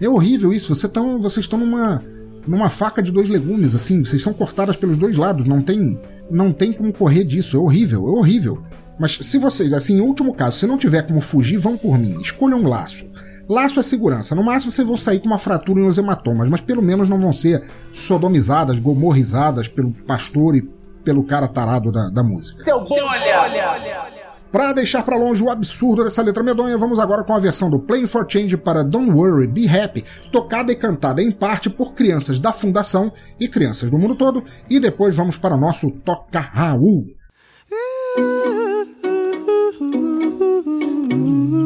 É horrível isso. Você tão, vocês estão numa numa faca de dois legumes, assim, vocês são cortadas pelos dois lados, não tem não tem como correr disso, é horrível, é horrível. Mas se vocês, assim, em último caso, se não tiver como fugir, vão por mim. Escolham um laço. Laço é segurança. No máximo vocês vão sair com uma fratura e uns hematomas, mas pelo menos não vão ser sodomizadas, gomorrizadas pelo pastor e pelo cara tarado da, da música. Seu bom, olha, olha, olha. Para deixar para longe o absurdo dessa letra medonha, vamos agora com a versão do Playing for Change para Don't Worry, Be Happy, tocada e cantada em parte por crianças da Fundação e crianças do mundo todo, e depois vamos para nosso Toca Raul. Don't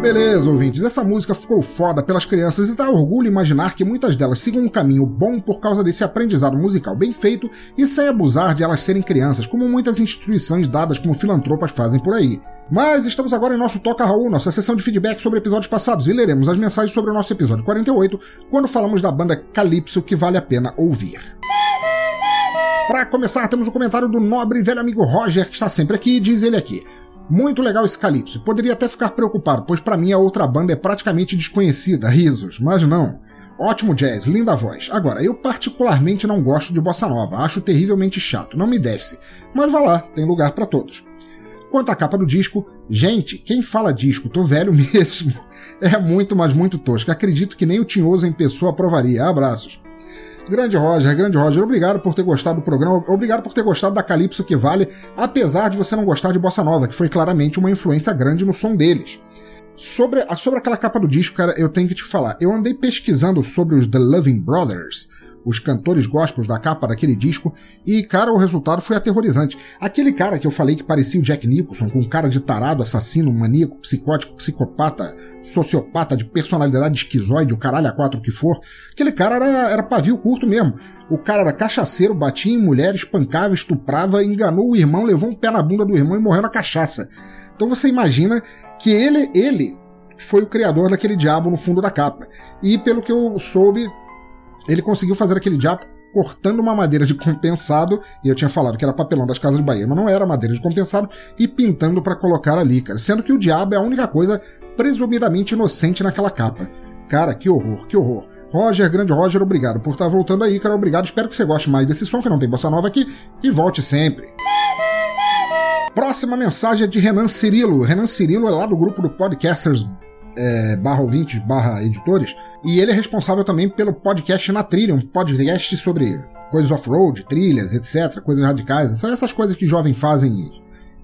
Beleza, ouvintes, essa música ficou foda pelas crianças e dá orgulho imaginar que muitas delas sigam um caminho bom por causa desse aprendizado musical bem feito e sem abusar de elas serem crianças, como muitas instituições dadas como filantropas fazem por aí. Mas estamos agora em nosso Toca Raul, nossa sessão de feedback sobre episódios passados, e leremos as mensagens sobre o nosso episódio 48, quando falamos da banda Calypso que vale a pena ouvir. Para começar, temos o comentário do nobre e velho amigo Roger, que está sempre aqui, e diz ele aqui. Muito legal esse Calypso. Poderia até ficar preocupado, pois para mim a outra banda é praticamente desconhecida, risos, mas não. Ótimo jazz, linda voz. Agora, eu particularmente não gosto de bossa nova, acho terrivelmente chato, não me desce. Mas vá lá, tem lugar para todos. Quanto à capa do disco, gente, quem fala disco, tô velho <laughs> mesmo. É muito, mas muito tosco. Acredito que nem o Tinhoso em pessoa aprovaria. Abraços. Grande Roger, grande Roger, obrigado por ter gostado do programa, obrigado por ter gostado da Calypso que vale, apesar de você não gostar de Bossa Nova, que foi claramente uma influência grande no som deles. Sobre, sobre aquela capa do disco, cara, eu tenho que te falar. Eu andei pesquisando sobre os The Loving Brothers, os cantores gospels da capa daquele disco, e, cara, o resultado foi aterrorizante. Aquele cara que eu falei que parecia o Jack Nicholson, com cara de tarado, assassino, maníaco, psicótico, psicopata, sociopata, de personalidade esquizoide, o caralho a quatro que for, aquele cara era, era pavio curto mesmo. O cara era cachaceiro, batia em mulher, espancava, estuprava, enganou o irmão, levou um pé na bunda do irmão e morreu na cachaça. Então você imagina que ele, ele foi o criador daquele diabo no fundo da capa. E pelo que eu soube, ele conseguiu fazer aquele diabo cortando uma madeira de compensado, e eu tinha falado que era papelão das casas de Bahia, mas não era madeira de compensado, e pintando para colocar ali, cara. Sendo que o diabo é a única coisa presumidamente inocente naquela capa. Cara, que horror, que horror. Roger, grande Roger, obrigado por estar voltando aí, cara. Obrigado, espero que você goste mais desse som, que não tem bossa nova aqui, e volte sempre. Próxima mensagem é de Renan Cirilo. Renan Cirilo é lá do grupo do Podcasters é, barra ouvintes, barra editores, e ele é responsável também pelo podcast Na Trilha, um podcast sobre coisas off-road, trilhas, etc., coisas radicais, essas coisas que jovens fazem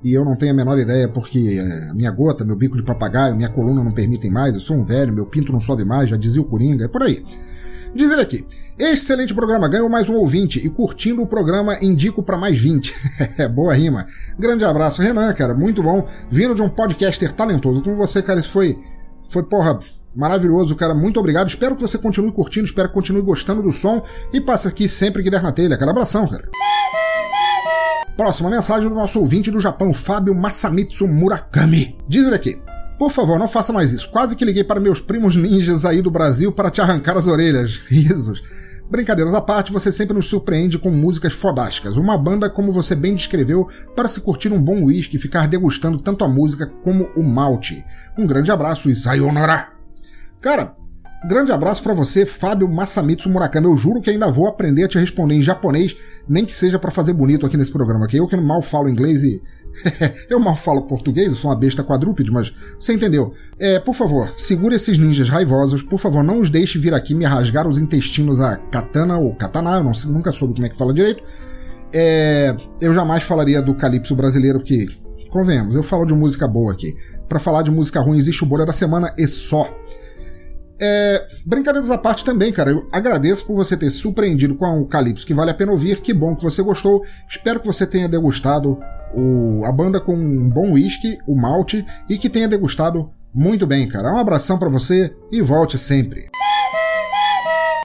e, eu não tenho a menor ideia porque é, minha gota, meu bico de papagaio, minha coluna não permitem mais, eu sou um velho, meu pinto não sobe mais, já dizia o Coringa, é por aí. Diz ele aqui: Excelente programa, ganhou mais um ouvinte e curtindo o programa indico para mais 20. <laughs> Boa rima. Grande abraço, Renan, cara, muito bom. Vindo de um podcaster talentoso como você, cara, isso foi, foi porra, maravilhoso, cara. Muito obrigado. Espero que você continue curtindo, espero que continue gostando do som e passe aqui sempre que der na telha, cara. Abração, cara. Próxima mensagem do nosso ouvinte do Japão, Fábio Masamitsu Murakami. Diz ele aqui: por favor, não faça mais isso. Quase que liguei para meus primos ninjas aí do Brasil para te arrancar as orelhas. <laughs> Risos. Brincadeiras à parte, você sempre nos surpreende com músicas fodásticas. Uma banda, como você bem descreveu, para se curtir um bom whisky e ficar degustando tanto a música como o malte. Um grande abraço e sayonara! Cara, grande abraço para você, Fábio Masamitsu Murakami. Eu juro que ainda vou aprender a te responder em japonês, nem que seja para fazer bonito aqui nesse programa, que eu que mal falo inglês e <laughs> eu mal falo português, eu sou uma besta quadrúpede, mas você entendeu. É, por favor, segure esses ninjas raivosos, por favor, não os deixe vir aqui me rasgar os intestinos a katana ou katana, eu não, nunca soube como é que fala direito. É, eu jamais falaria do calypso brasileiro, porque, convenhamos, eu falo de música boa aqui. Para falar de música ruim existe o Bolha da Semana e só. É, brincadeiras à parte também, cara. Eu agradeço por você ter surpreendido com o Calypso, que vale a pena ouvir. Que bom que você gostou. Espero que você tenha degustado o, a banda com um bom whisky, o malte, e que tenha degustado muito bem, cara. Um abração para você e volte sempre.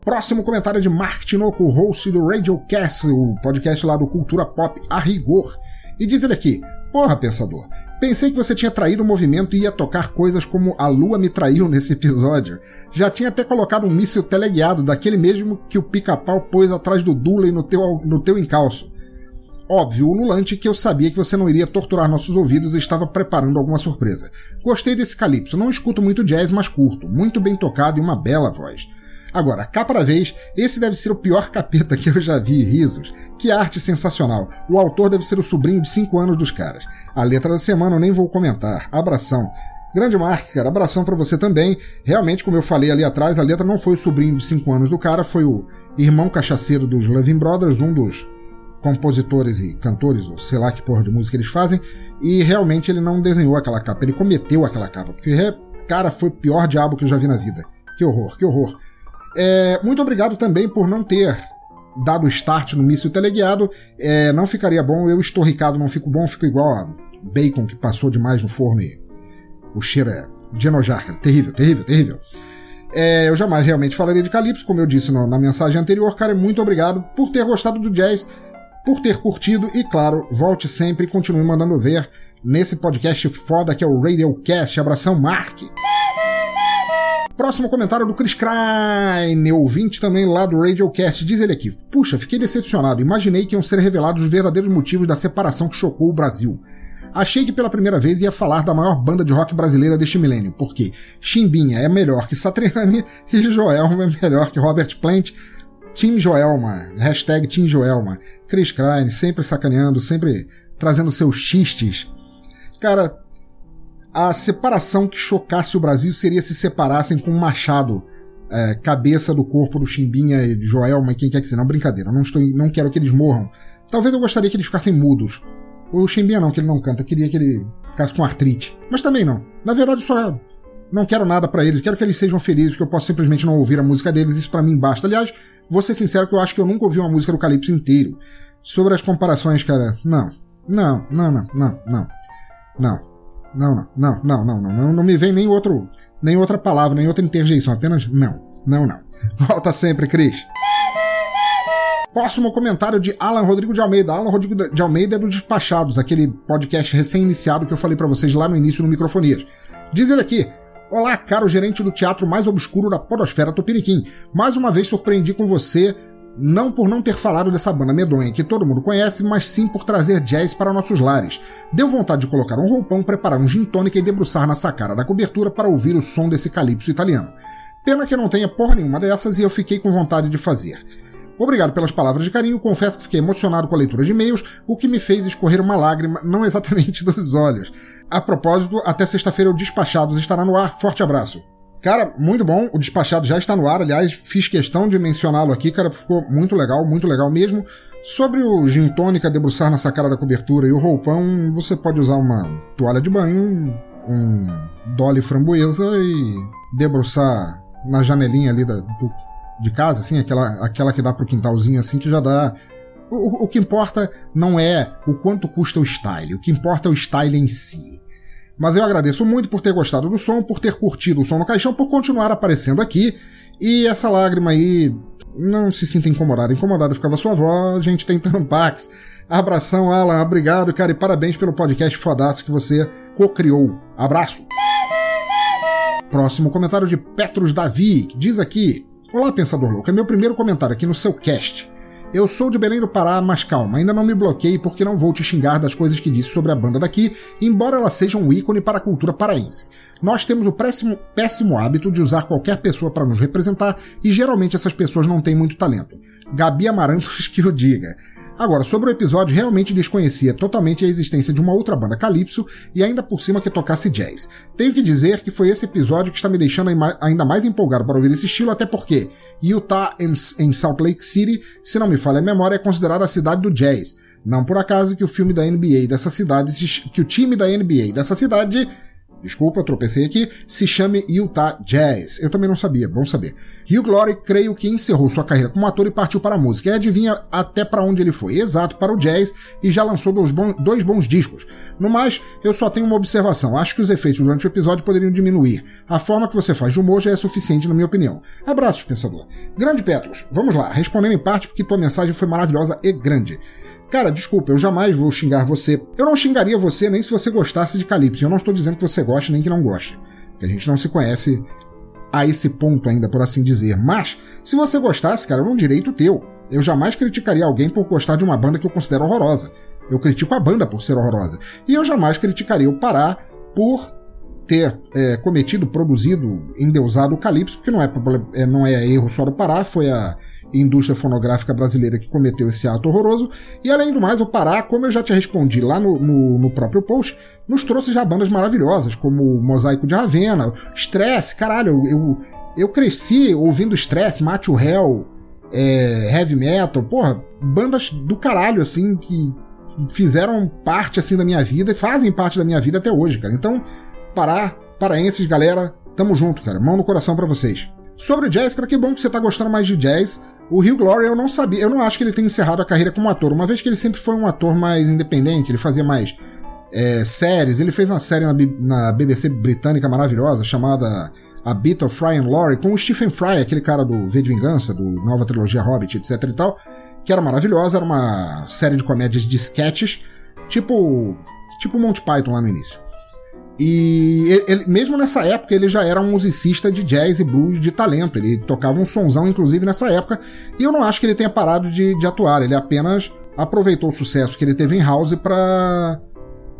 Próximo comentário de Mark Tinoco, host do Radiocast, o podcast lá do Cultura Pop a rigor. E diz ele aqui: Porra, pensador, Pensei que você tinha traído o movimento e ia tocar coisas como A Lua me traiu nesse episódio. Já tinha até colocado um míssil teleguiado, daquele mesmo que o pica-pau pôs atrás do Dooley no teu, no teu encalço. Óbvio, ululante que eu sabia que você não iria torturar nossos ouvidos e estava preparando alguma surpresa. Gostei desse calypso, não escuto muito jazz, mas curto, muito bem tocado e uma bela voz. Agora, cá para vez, esse deve ser o pior capeta que eu já vi, risos. Que arte sensacional. O autor deve ser o sobrinho de 5 anos dos caras. A letra da semana eu nem vou comentar. Abração. Grande Mark, cara, abração para você também. Realmente, como eu falei ali atrás, a letra não foi o sobrinho de 5 anos do cara, foi o irmão cachaceiro dos Loving Brothers, um dos compositores e cantores, ou sei lá que porra de música eles fazem, e realmente ele não desenhou aquela capa, ele cometeu aquela capa, porque, cara, foi o pior diabo que eu já vi na vida. Que horror, que horror. É, muito obrigado também por não ter dado start no míssil teleguiado, é, não ficaria bom. Eu estorricado não fico bom, fico igual a bacon que passou demais no forno e o cheiro é de enojar, cara. Terrível, terrível, terrível. É, eu jamais realmente falaria de Calypso, como eu disse no, na mensagem anterior. Cara, muito obrigado por ter gostado do jazz, por ter curtido e, claro, volte sempre e continue mandando ver nesse podcast foda que é o Radiocast. Abração, Mark! Próximo comentário do Chris Crane, ouvinte também lá do Radiocast, diz ele aqui: Puxa, fiquei decepcionado. Imaginei que iam ser revelados os verdadeiros motivos da separação que chocou o Brasil. Achei que pela primeira vez ia falar da maior banda de rock brasileira deste milênio, porque Chimbinha é melhor que Satriani <laughs> e Joelma é melhor que Robert Plant. Team Joelma, hashtag Team Joelma. Chris Crane, sempre sacaneando, sempre trazendo seus xistes Cara, a separação que chocasse o Brasil seria se separassem com um machado. é, cabeça do corpo do Chimbinha e de Joelma e quem quer que seja. Não, brincadeira. Não, estou, não quero que eles morram. Talvez eu gostaria que eles ficassem mudos. O Chimbinha não, que ele não canta. Eu queria que ele ficasse com artrite. Mas também não. Na verdade, só não quero nada pra eles. Quero que eles sejam felizes, que eu posso simplesmente não ouvir a música deles. Isso pra mim basta. Aliás, vou ser sincero que eu acho que eu nunca ouvi uma música do Calypso inteiro. Sobre as comparações, cara, não. Não, não, não, não, não. Não. Não, não, não, não, não, não, não, me vem nem outro, nem outra palavra, nem outra interjeição, apenas não, não, não. <laughs> Volta sempre, Cris. Próximo comentário de Alan Rodrigo de Almeida. Alan Rodrigo de Almeida é do Despachados, aquele podcast recém-iniciado que eu falei pra vocês lá no início no Microfonias. Diz ele aqui: Olá, caro gerente do teatro mais obscuro da podosfera Tupiniquim. Mais uma vez surpreendi com você, não por não ter falado dessa banda medonha que todo mundo conhece, mas sim por trazer jazz para nossos lares. Deu vontade de colocar um roupão, preparar um gin tônica e debruçar na sacada da cobertura para ouvir o som desse calypso italiano. Pena que eu não tenha porra nenhuma dessas e eu fiquei com vontade de fazer. Obrigado pelas palavras de carinho, confesso que fiquei emocionado com a leitura de e-mails, o que me fez escorrer uma lágrima, não exatamente <laughs> dos olhos. A propósito, até sexta-feira o Despachados estará no ar. Forte abraço. Cara, muito bom. O Despachado já está no ar. Aliás, fiz questão de mencioná-lo aqui, cara, ficou muito legal, muito legal mesmo. Sobre o gin tônica debruçar na sacada da cobertura e o roupão, você pode usar uma toalha de banho, um dolly framboesa e debruçar na janelinha ali da, do, de casa, assim, aquela, aquela que dá pro quintalzinho, assim, que já dá. O, o, que importa não é o quanto custa o style, o que importa é o style em si. Mas eu agradeço muito por ter gostado do som, por ter curtido o som no caixão, por continuar aparecendo aqui. E essa lágrima aí, não se sinta incomodado. Incomodado ficava sua avó, a gente tem Tampax. Abração, Alan, obrigado, cara, e parabéns pelo podcast fodaço que você co-criou. Abraço! Próximo comentário de Petros Davi, que diz aqui: Olá, Pensador Louco, é meu primeiro comentário aqui no seu cast. Eu sou de Belém do Pará, mas calma, ainda não me bloqueei porque não vou te xingar das coisas que disse sobre a banda daqui, embora ela seja um ícone para a cultura paraense. Nós temos o péssimo, péssimo hábito de usar qualquer pessoa para nos representar e geralmente essas pessoas não têm muito talento. Gabi Amarantos <laughs> que o diga. Agora, sobre o episódio, realmente desconhecia totalmente a existência de uma outra banda Calypso e ainda por cima que tocasse jazz. Tenho que dizer que foi esse episódio que está me deixando ainda mais empolgado para ouvir esse estilo, até porque Utah em Salt Lake City, se não me falha a memória, é considerada a cidade do jazz. Não por acaso que o filme da NBA dessa cidade, que o time da NBA dessa cidade desculpa, tropecei aqui, se chame Utah Jazz. Eu também não sabia, bom saber. Hugh Glory, creio que encerrou sua carreira como ator e partiu para a música. E adivinha até para onde ele foi? Exato, para o jazz e já lançou dois, bons, dois bons discos. No mais, eu só tenho uma observação. Acho que os efeitos durante o episódio poderiam diminuir. A forma que você faz de humor já é suficiente, na minha opinião. Abraços, pensador. Grande Petros, vamos lá, respondendo em parte porque tua mensagem foi maravilhosa e grande. Cara, desculpa, eu jamais vou xingar você. Eu não xingaria você nem se você gostasse de Calypso. Eu não estou dizendo que você goste nem que não goste. Porque a gente não se conhece a esse ponto ainda, por assim dizer. Mas, se você gostasse, cara, é um direito teu. Eu jamais criticaria alguém por gostar de uma banda que eu considero horrorosa. Eu critico a banda por ser horrorosa. E eu jamais criticaria o Pará por ter é, cometido, produzido, endeusado o Calypso, porque não é, é, não é erro só do Pará, foi a indústria fonográfica brasileira que cometeu esse ato horroroso. E além do mais, o Pará, como eu já te respondi lá no, no, no próprio post, nos trouxe já bandas maravilhosas, como o Mosaico de Ravena, Stress, caralho, eu, eu cresci ouvindo Stress, Mate o Hell, é, Heavy Metal, porra, bandas do caralho, assim, que fizeram parte, assim, da minha vida e fazem parte da minha vida até hoje, cara. Então, Pará, paraenses, galera, tamo junto, cara. Mão no coração para vocês. Sobre jazz, cara, que bom que você tá gostando mais de jazz. O Hugh Glory eu não sabia, eu não acho que ele tenha encerrado a carreira como ator, uma vez que ele sempre foi um ator mais independente, ele fazia mais é, séries, ele fez uma série na, na, BBC britânica maravilhosa chamada A Bit of Fry and Laurie, com o Stephen Fry, aquele cara do V de Vingança, do nova trilogia Hobbit, etc e tal, que era maravilhosa, era uma série de comédias de sketches, tipo, tipo Monty Python lá no início. E ele, mesmo nessa época ele já era um musicista de jazz e blues de talento. Ele tocava um sonzão, inclusive, nessa época. E eu não acho que ele tenha parado de, de atuar. Ele apenas aproveitou o sucesso que ele teve em House para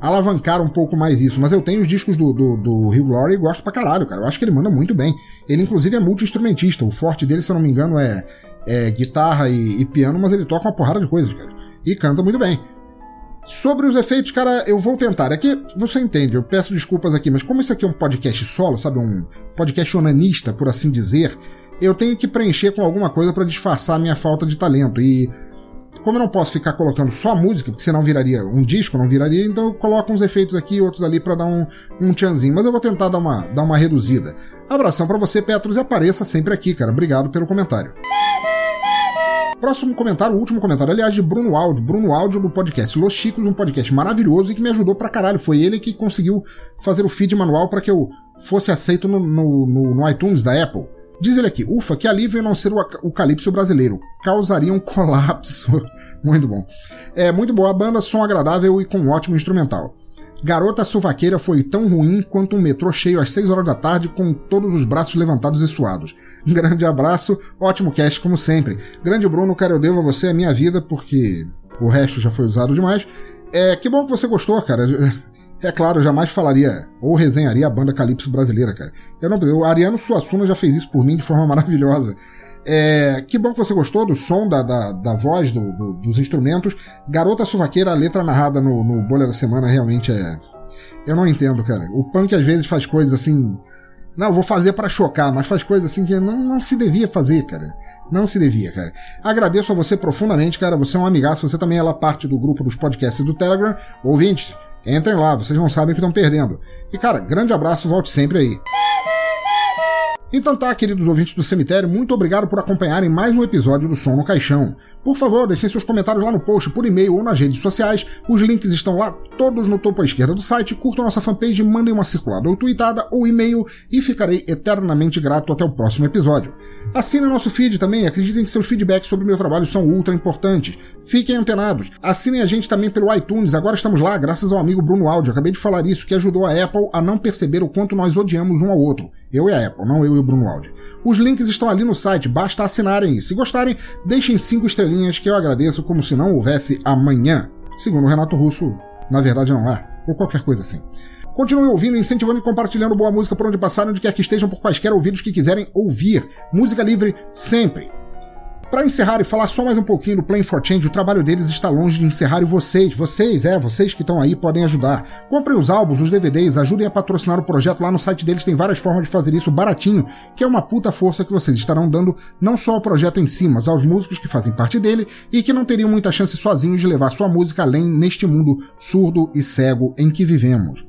alavancar um pouco mais isso. Mas eu tenho os discos do, do, do Hugh Glory e gosto pra caralho, cara. Eu acho que ele manda muito bem. Ele, inclusive, é multi-instrumentista. O forte dele, se eu não me engano, é, é guitarra e, e, piano, mas ele toca uma porrada de coisas, cara. E canta muito bem. Sobre os efeitos, cara, eu vou tentar. Aqui, você entende, eu peço desculpas aqui, mas como isso aqui é um podcast solo, sabe? Um podcast onanista, por assim dizer, eu tenho que preencher com alguma coisa para disfarçar a minha falta de talento. E como eu não posso ficar colocando só música, porque senão viraria um disco, não viraria, então eu coloco uns efeitos aqui e outros ali para dar um, um tchanzinho. Mas eu vou tentar dar uma, dar uma reduzida. Abração para você, Petros, e apareça sempre aqui, cara. Obrigado pelo comentário. Próximo comentário, o último comentário, aliás, de Bruno Áudio. Bruno Áudio do podcast Los Chicos, um podcast maravilhoso e que me ajudou pra caralho. Foi ele que conseguiu fazer o feed manual para que eu fosse aceito no, no, no, no iTunes da Apple. Diz ele aqui, ufa, que alívio não ser o, o Calypso brasileiro. Causaria um <laughs> colapso. muito bom. É muito boa a banda, som agradável e com um ótimo instrumental. Garota Suvaqueira foi tão ruim quanto um metrô cheio às 6 horas da tarde com todos os braços levantados e suados. Um grande abraço, ótimo cast como sempre. Grande Bruno, cara, eu devo a você a minha vida porque o resto já foi usado demais. É, que bom que você gostou, cara. <laughs> É claro, eu jamais falaria ou resenharia a banda Calypso brasileira, cara. Eu não, o Ariano Suassuna já fez isso por mim de forma maravilhosa. É, que bom que você gostou do som, da, da, da voz, do, do, dos instrumentos. Garota Suvaqueira, a letra narrada no, no Bolha da Semana realmente é. Eu não entendo, cara. O punk às vezes faz coisas assim. Não, vou fazer para chocar, mas faz coisas assim que não, não se devia fazer, cara. Não se devia, cara. Agradeço a você profundamente, cara. Você é um amigaço, você também é lá parte do grupo dos podcasts do Telegram. Ouvintes, Entrem lá, vocês não sabem o que estão perdendo. E cara, grande abraço, volte sempre aí. Então tá, queridos ouvintes do cemitério, muito obrigado por acompanharem mais um episódio do Som no Caixão. Por favor, deixem seus comentários lá no post, por e-mail ou nas redes sociais. Os links estão lá todos no topo à esquerda do site. Curtam nossa fanpage, mandem uma circulada ou tweetada ou e-mail e ficarei eternamente grato até o próximo episódio. Assinem nosso feed também, acreditem que seus feedbacks sobre o meu trabalho são ultra importantes. Fiquem antenados. Assinem a gente também pelo iTunes, agora estamos lá graças ao amigo Bruno Áudio. Acabei de falar isso, que ajudou a Apple a não perceber o quanto nós odiamos um ao outro. Eu e a Apple, não eu e o Bruno Aldi. Os links estão ali no site, basta assinarem e, se gostarem, deixem cinco estrelinhas que eu agradeço como se não houvesse amanhã. Segundo o Renato Russo, na verdade não há, ou qualquer coisa assim. Continuem ouvindo, incentivando e compartilhando boa música por onde passarem, onde quer que estejam, por quaisquer ouvidos que quiserem ouvir. Música livre sempre. Para encerrar e falar só mais um pouquinho do Playing for Change, o trabalho deles está longe de encerrar e vocês, vocês, é, vocês que estão aí podem ajudar. Comprem os álbuns, os DVDs, ajudem a patrocinar o projeto lá no site deles, tem várias formas de fazer isso baratinho, que é uma puta força que vocês estarão dando não só ao projeto em si, mas aos músicos que fazem parte dele e que não teriam muita chance sozinhos de levar sua música além neste mundo surdo e cego em que vivemos.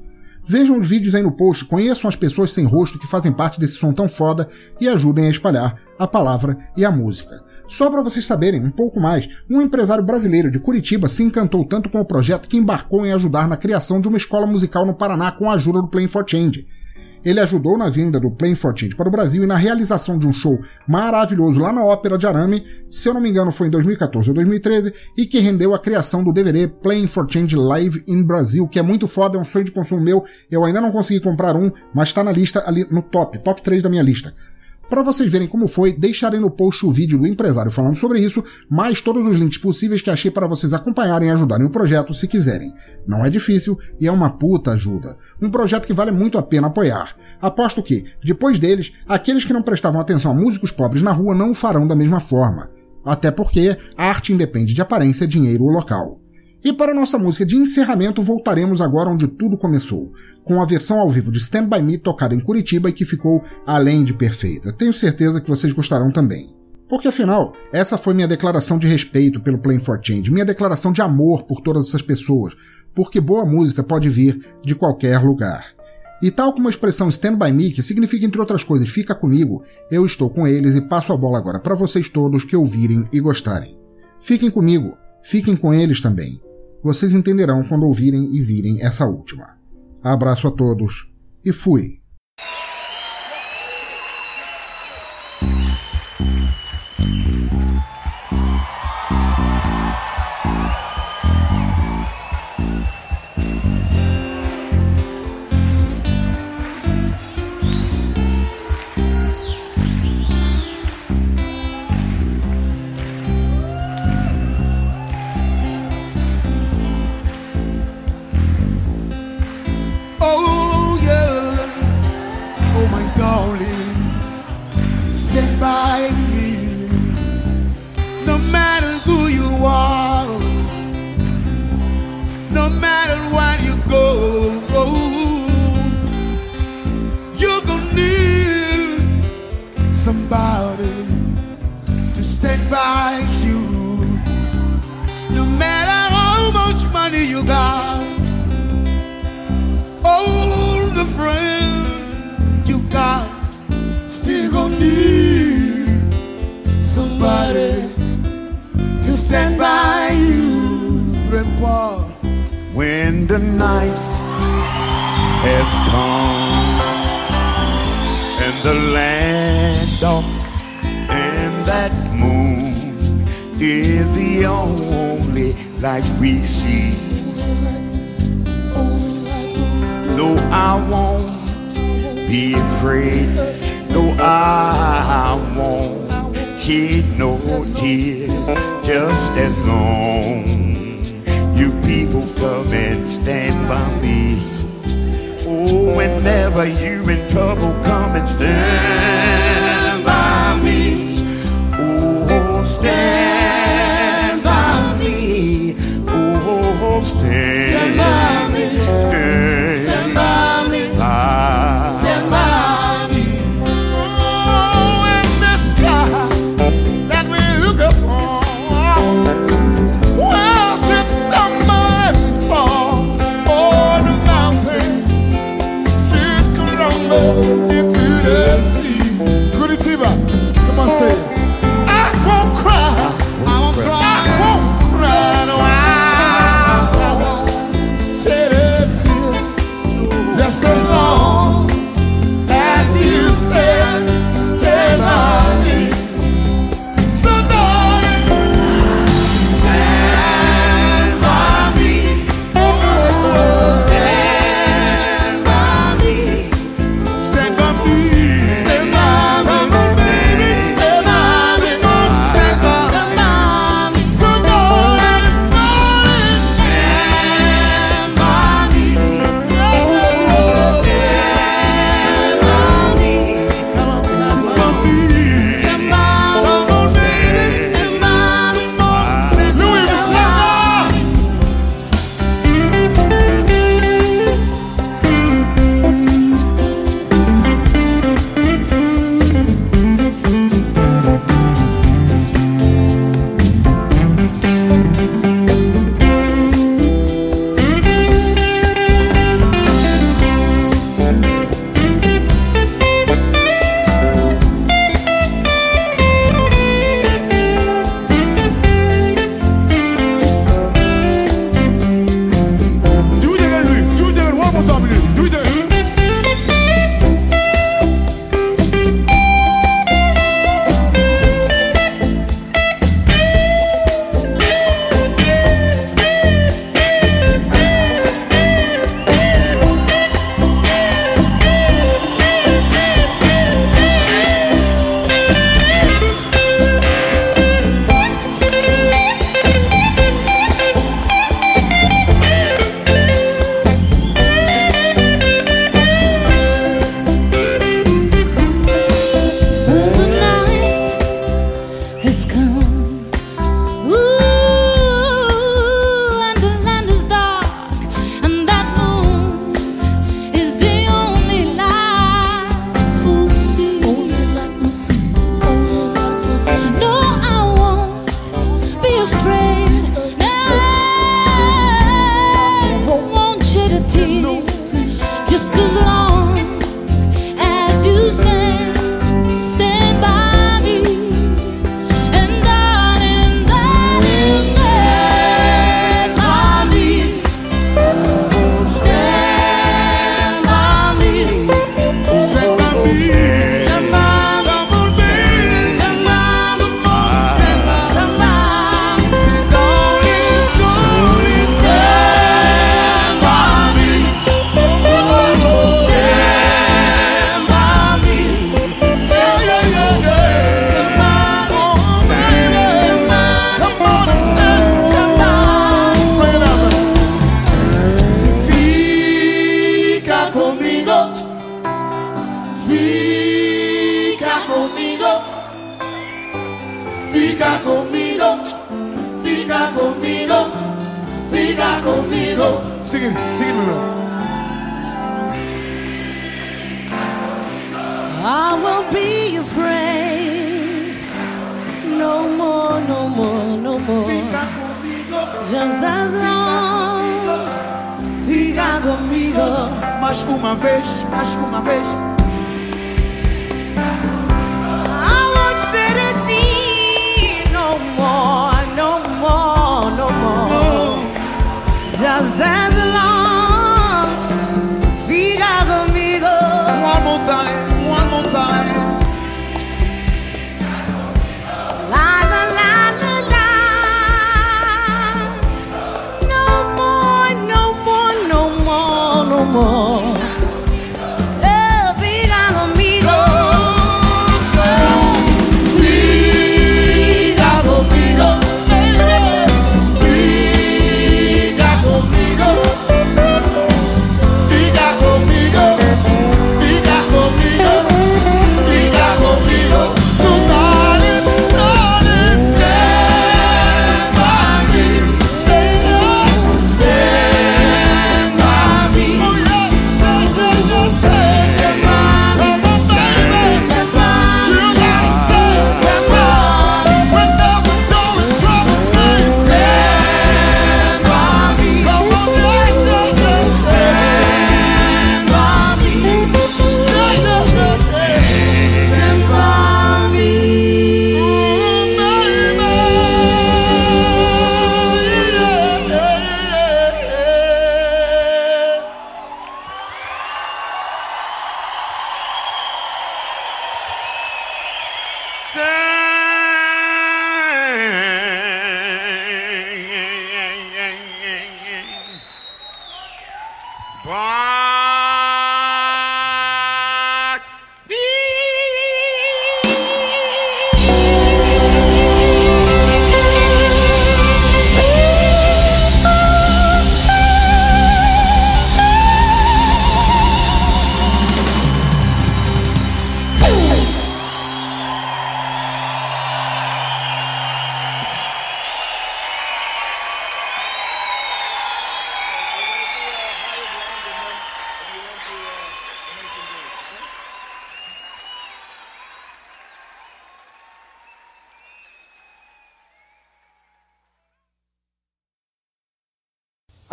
Vejam os vídeos aí no post, conheçam as pessoas sem rosto que fazem parte desse som tão foda e ajudem a espalhar a palavra e a música. Só para vocês saberem um pouco mais, um empresário brasileiro de Curitiba se encantou tanto com o projeto que embarcou em ajudar na criação de uma escola musical no Paraná com a ajuda do Playing for Change. Ele ajudou na vinda do for Change para o Brasil e na realização de um show maravilhoso lá na Ópera de Arame, se eu não me engano foi em 2014 ou 2013, e que rendeu a criação do DVD for Change Live in Brasil, que é muito foda, é um sonho de consumo meu. Eu ainda não consegui comprar um, mas está na lista ali no top, top 3 da minha lista. Para vocês verem como foi, deixarei no post o vídeo do empresário falando sobre isso, mais todos os links possíveis que achei para vocês acompanharem e ajudarem o projeto se quiserem. Não é difícil e é uma puta ajuda. Um projeto que vale muito a pena apoiar. Aposto que, depois deles, aqueles que não prestavam atenção a músicos pobres na rua não o farão da mesma forma. Até porque a arte independe de aparência, dinheiro ou local. E para nossa música de encerramento, voltaremos agora onde tudo começou, com a versão ao vivo de Stand By Me tocada em Curitiba e que ficou além de perfeita. Tenho certeza que vocês gostarão também. Porque afinal, essa foi minha declaração de respeito pelo Playing for Change, minha declaração de amor por todas essas pessoas, porque boa música pode vir de qualquer lugar. E tal como a expressão Stand By Me, que significa entre outras coisas fica comigo, eu estou com eles e passo a bola agora para vocês todos que ouvirem e gostarem. Fiquem comigo, fiquem com eles também. Vocês entenderão quando ouvirem e virem essa última. Abraço a todos e fui! somebody to stand by you. No matter how much money you got, all the friends you got, still gonna need somebody to stand by you, Grandpa. When the night has come and the land and that moon is the only light we see. Though I won't be afraid, though I won't shed no tears, just as long you people come and stand by me. Oh, whenever you're in trouble, come and stand. stand.